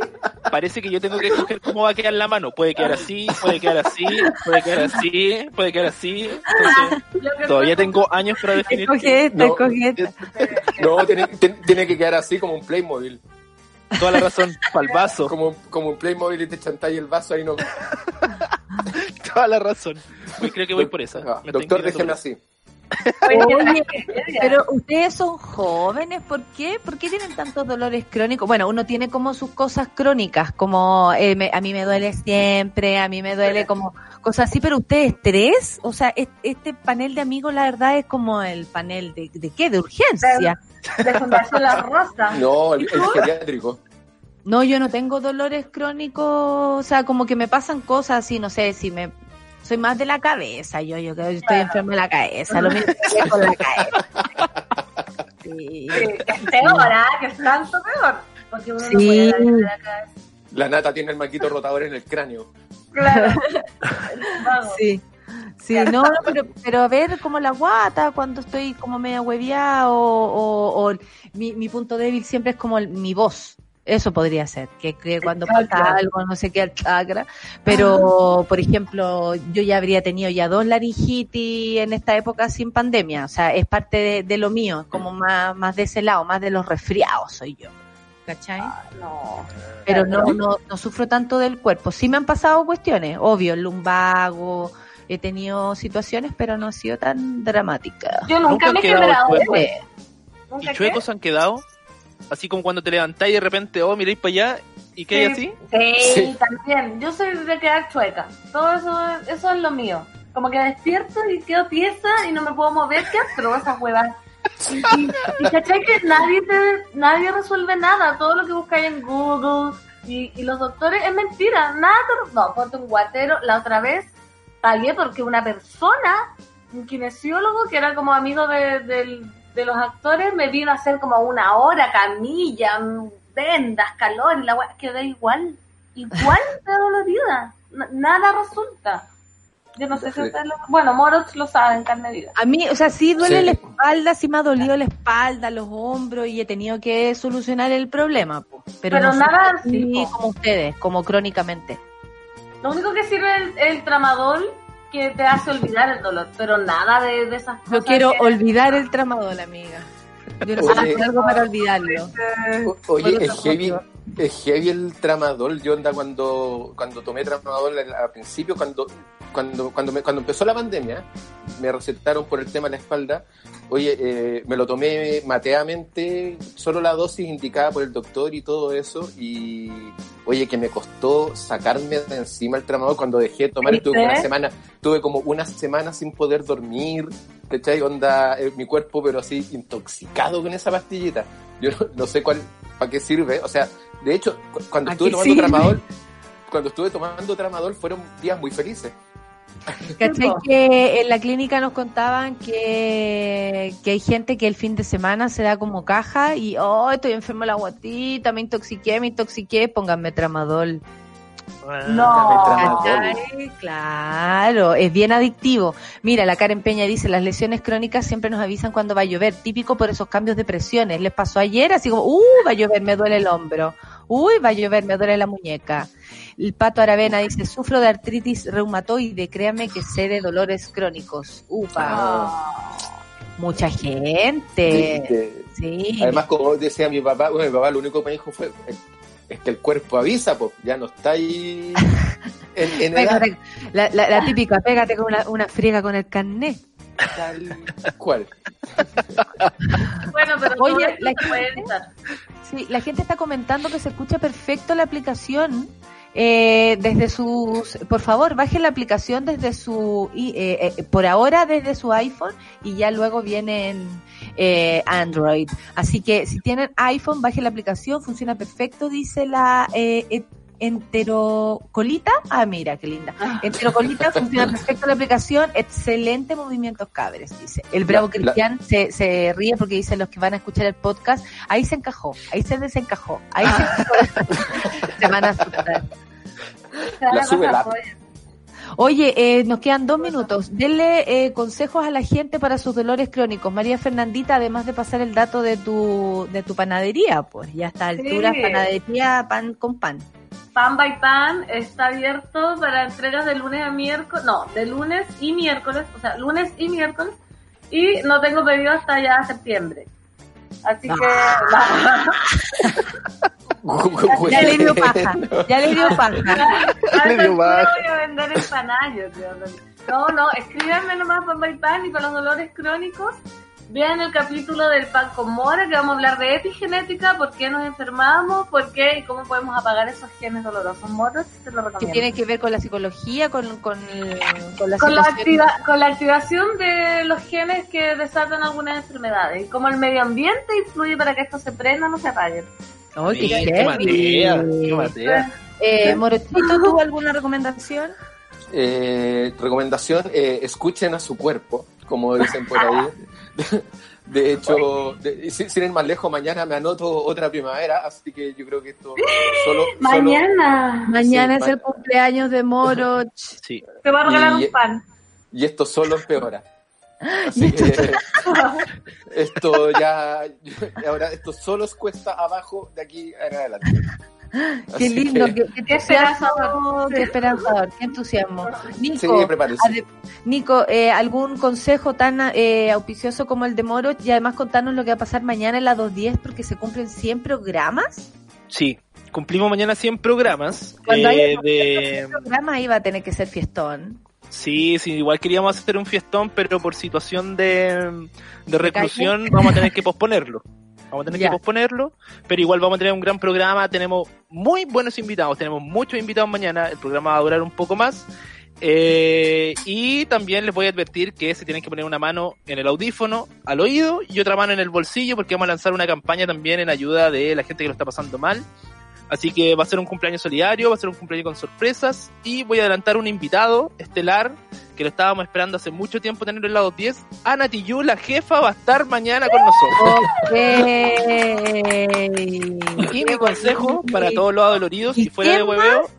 parece que yo tengo que escoger cómo va a quedar la mano. Puede quedar así, puede quedar así, puede quedar así, puede quedar así. Entonces, Lo que todavía tengo años para definir. Escoge esta, No. escoge esta. *laughs* No, tiene, que quedar así como un Playmobil. Toda la razón, para el vaso. Como, como un Playmobil y te chantáis el vaso ahí no. *laughs* Toda la razón. Hoy creo que voy por esa. Ah, doctor, por así. Oye, pero ustedes son jóvenes, ¿por qué? ¿Por qué tienen tantos dolores crónicos? Bueno, uno tiene como sus cosas crónicas, como eh, me- a mí me duele siempre, a mí me duele como cosas así, pero ustedes tres, o sea, es- este panel de amigos la verdad es como el panel de, de qué, de urgencia. De Fundación La Rosa. No, el, el geriátrico. No, yo no tengo dolores crónicos, o sea, como que me pasan cosas así, no sé, si me... Soy más de la cabeza, yo, yo creo que estoy enferma de la cabeza, lo mismo que con la cabeza. Sí. Sí, que es peor, ¿ah? Que es tanto peor. Porque uno no Sí. puede darle la cabeza. La nata tiene el maquito rotador en el cráneo. Claro. *laughs* Sí. Sí, no, no, pero, pero a ver como la guata cuando estoy como media hueviada o, o, o mi, mi punto débil siempre es como el- mi voz. Eso podría ser, que, que cuando pasa algo no sé qué al chakra. Pero, por ejemplo, yo ya habría tenido ya dos laringitis en esta época sin pandemia. O sea, es parte de, de lo mío, es como más, más de ese lado, más de los resfriados soy yo. ¿Cachai? No. pero no, no, no sufro tanto del cuerpo. Sí me han pasado cuestiones, obvio, el lumbago, he tenido situaciones, pero no ha sido tan dramática. Yo nunca ¿Nunca me he quedado generado chuecos? Eh, ¿Nunca ¿Y qué? chuecos han quedado? Así como cuando te levantáis y de repente, oh, miráis para allá y que hay Sí. así. Sí, Sí. también. Yo soy de quedar chueca. Todo eso, eso es lo mío. Como que despierto y quedo tiesa y no me puedo mover. ¿Qué pero esas huevas? Y, y, y cachai que nadie, te, nadie resuelve nada. Todo lo que buscáis en Google y, y los doctores es mentira. Nada te- No, ponte un guatero. La otra vez pagué porque una persona, un kinesiólogo que era como amigo de, del- de los actores, me vino a hacer como una hora, camilla, mm, vendas, calor y la wea, quedé igual, igual *laughs* de dolorida. Nada resulta. Yo no sé si ustedes lo... Bueno, Moroch lo saben, carne viva. A mí, o sea, sí duele Sí. la espalda, sí me ha dolido la espalda, los hombros y he tenido que solucionar el problema. po. Pero, Pero no nada así, como ustedes, como crónicamente. Lo único que sirve es el, el tramadol que te hace olvidar el dolor, pero nada de, de esas cosas. Yo quiero que- olvidar el tramadol, amiga. Yo no Oye. hacer algo para olvidarlo. O- Oye, es heavy, es heavy el tramadol. Yo onda cuando, cuando tomé tramadol al, al principio, cuando, cuando, cuando, me, cuando empezó la pandemia, me recetaron por el tema de la espalda. Oye, eh, me lo tomé mateamente, solo la dosis indicada por el doctor y todo eso. Y oye, que me costó sacarme de encima el tramadol cuando dejé de tomar. Tuve una semana, tuve como una semana sin poder dormir. ¿Cachai? Onda, eh, mi cuerpo, pero así intoxicado con esa pastillita. Yo no, no sé cuál, para qué sirve. O sea, de hecho, cu- cuando ¿A estuve tomando sirve? tramadol, cuando estuve tomando tramadol fueron días muy felices. ¿Cachai? Que en la clínica nos contaban que, que hay gente que el fin de semana se da como caja y, oh, estoy enfermo de la guatita, me intoxiqué, me intoxiqué, pónganme tramadol. No. Tramadol. ¿Cachai? Claro, es bien adictivo. Mira, la Karen Peña dice, las lesiones crónicas siempre nos avisan cuando va a llover, típico por esos cambios de presiones. Les pasó ayer, así como, uh, va a llover, me duele el hombro. Uy, va a llover, me duele la muñeca. El Pato Aravena dice, sufro de artritis reumatoide, créame que sé de dolores crónicos. Upa, Ah. mucha gente. Sí. Además, como decía mi papá, bueno, mi papá lo único que me dijo fue es que el cuerpo avisa, pues ya no está ahí *laughs* en, en edad Pégate, la, la- la típica, pégate con una, una friega con el carnet. tal cual. *laughs* Bueno, pero Oye, la se puede gente-. Sí, la gente está comentando que se escucha perfecto la aplicación. Eh, desde sus, por favor, bajen la aplicación desde su, eh, eh, por ahora desde su iPhone y ya luego viene en eh, Android. Así que si tienen iPhone, bajen la aplicación, funciona perfecto, dice la eh, enterocolita. Ah, mira, qué linda. Enterocolita, *laughs* funciona perfecto la aplicación, excelente movimientos cabres, dice. El bravo Cristian se, se ríe porque dice los que van a escuchar el podcast, ahí se encajó, ahí se desencajó, ahí se encajó. *laughs* se van a asustar. La sube la app. Oye, eh, nos quedan dos minutos. Denle eh, consejos a la gente para sus dolores crónicos. María Fernandita, además de pasar el dato de tu, de tu panadería, pues ya a esta altura, Sí. panadería pan con pan. Pan by Pan está abierto para entregas de lunes a miércoles, no, de lunes y miércoles, o sea, lunes y miércoles, y no tengo pedido hasta ya septiembre. Así Ah. que *laughs* Ya le dio paja, ya le dio paja. *laughs* Le dio baja. voy a vender creo. No, no, escríbanme nomás Pan by Pan y con los dolores crónicos. Vean el capítulo del pan con mora, que vamos a hablar de epigenética, por qué nos enfermamos, por qué y cómo podemos apagar esos genes dolorosos. Moros, se lo Que recomiendo. tiene que ver con la psicología, con, con, con la con la, situación- activa- con la activación de los genes que desatan algunas enfermedades y cómo el medio ambiente influye para que esto se prenda o no se apague. Ay, qué qué heavy. materia, qué materia. Eh, Morochito, ¿tú alguna recomendación? Eh, recomendación, eh, escuchen a su cuerpo, como dicen por ahí. *laughs* De hecho, de- sin, sin ir más lejos, mañana me anoto otra primavera, así que yo creo que esto solo... Mañana. Mañana Sí, es el cumpleaños de Moroch. *laughs* Sí. Te voy a regalar Y- un pan. y esto solo empeora. *laughs* Así que esto ya, ahora esto solo es cuesta abajo de aquí en adelante. *gasps* Qué Así lindo, que- qué, qué Qué esperanzador, qué entusiasmo. Nico, Sí, Nico eh, ¿algún consejo tan eh, auspicioso como el de Moro? Y además contarnos lo que va a pasar mañana en la 210 porque se cumplen 100 programas. Sí, cumplimos mañana 100 programas. Cuando eh, haya de... programas ahí va a tener que ser fiestón. Sí, sí, igual queríamos hacer un fiestón, pero por situación de, de reclusión vamos a tener que posponerlo. *laughs* Vamos a tener Ya. que posponerlo, pero igual vamos a tener un gran programa. Tenemos muy buenos invitados, tenemos muchos invitados mañana. El programa va a durar un poco más. Eh, y también les voy a advertir que se tienen que poner una mano en el audífono, al oído, y otra mano en el bolsillo, porque vamos a lanzar una campaña también en ayuda de la gente que lo está pasando mal. Así que va a ser un cumpleaños solidario, va a ser un cumpleaños con sorpresas y voy a adelantar un invitado estelar que lo estábamos esperando hace mucho tiempo tener en lado 10. Ana Tiyu, la jefa, va a estar mañana con nosotros. Y mi consejo para todos los adoloridos, ¿Y si fuera de hueveo,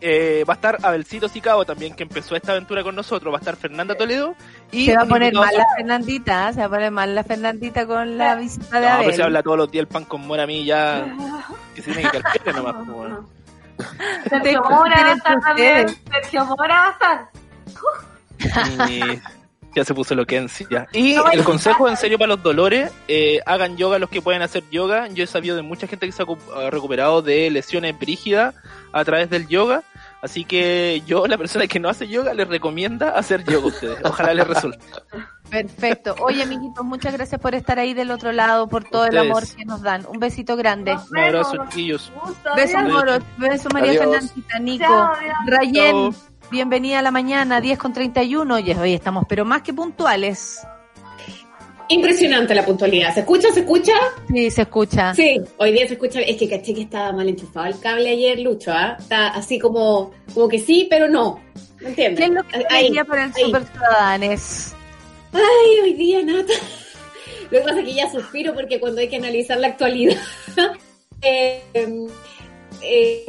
eh, va a estar Abelcito Sicao también, que empezó esta aventura con nosotros. Va a estar Fernanda Toledo. Y se va a poner mal la Fernandita, ¿eh? se va a poner mal la Fernandita con la visita de No, Abel. pero se habla todos los días el pan con mora a mí ya. *laughs* Que se tiene que calcular nomás. bueno. Sergio Mora va a estar también. Sergio Mora va a estar. Ya se puso loquencia. Y el consejo en serio para los dolores, eh, hagan yoga los que pueden hacer yoga. Yo he sabido de mucha gente que se ha cu- ha recuperado de lesiones brígidas a través del yoga. Así que yo, la persona que no hace yoga, les recomienda hacer yoga a ustedes. Ojalá les resulte. Perfecto. Oye, amiguitos, muchas gracias por estar ahí del otro lado, por todo el amor que nos dan. Un besito grande. Un abrazo, chiquillos. Besos, Moro. Besos, María. Fernandita, Nico. Rayen, Chao. Bienvenida a la mañana, 10 con 31. Y hoy estamos, pero más que puntuales. Impresionante la puntualidad. ¿Se escucha? ¿Se escucha? Sí, se escucha. Sí, hoy día se escucha. Es que caché que estaba mal enchufado el cable ayer, Lucho, ¿ah? Está así como, como que sí, pero no. ¿Me entiendes? ¿Qué es lo que Ahí, quería para el ahí. Super Ciudadanes? Ay, hoy día, Nata. Lo que pasa es que ya suspiro porque cuando hay que analizar la actualidad. *laughs* eh, eh,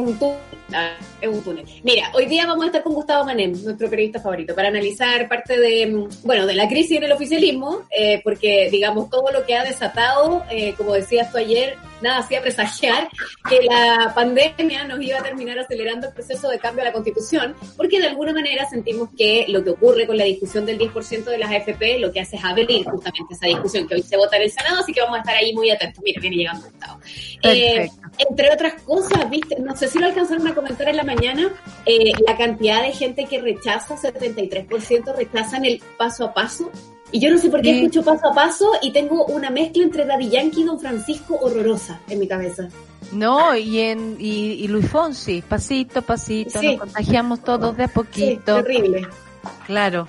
ah, es un túnel. Mira, hoy día vamos a estar con Gustavo Manem, nuestro periodista favorito, para analizar parte de, mm, bueno, de la crisis en el oficialismo, eh, porque, digamos, todo lo que ha desatado, eh, como decías tú ayer, nada hacía presagiar que la pandemia nos iba a terminar acelerando el proceso de cambio a la constitución, porque de alguna manera sentimos que lo que ocurre con la discusión del 10% de las AFP lo que hace es abrir justamente esa discusión que hoy se vota en el Senado, así que vamos a estar ahí muy atentos. Mira, viene llegando Gustavo. Eh, entre otras cosas, viste, no sé si lo alcanzaron a comentar en la mañana, eh, la cantidad de gente que rechaza, 73% rechazan el paso a paso. Y yo no sé por qué Sí. escucho paso a paso y tengo una mezcla entre Daddy Yankee y Don Francisco horrorosa en mi cabeza. No, y, en, y, y Luis Fonsi, pasito, pasito, Sí. nos contagiamos todos de a Sí, poquito. terrible. Claro.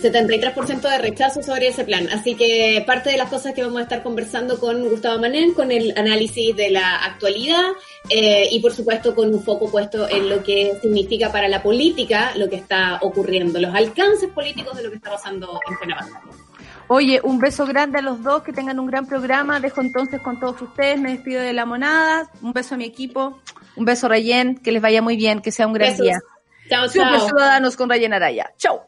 73% de rechazo sobre ese plan. Así que parte de las cosas que vamos a estar conversando con Gustavo Manén, con el análisis de la actualidad eh, y por supuesto con un foco puesto en lo que significa para la política lo que está ocurriendo, los alcances políticos de lo que está pasando en pandemia. Oye, un beso grande a los dos, que tengan un gran programa. Dejo entonces con todos ustedes, me despido de la monada. Un beso a mi equipo, un beso Rayen, que les vaya muy bien, que sea un gran Besos. día. Chao, Super chao. Ciudadanos con Rayen Araya. Chau.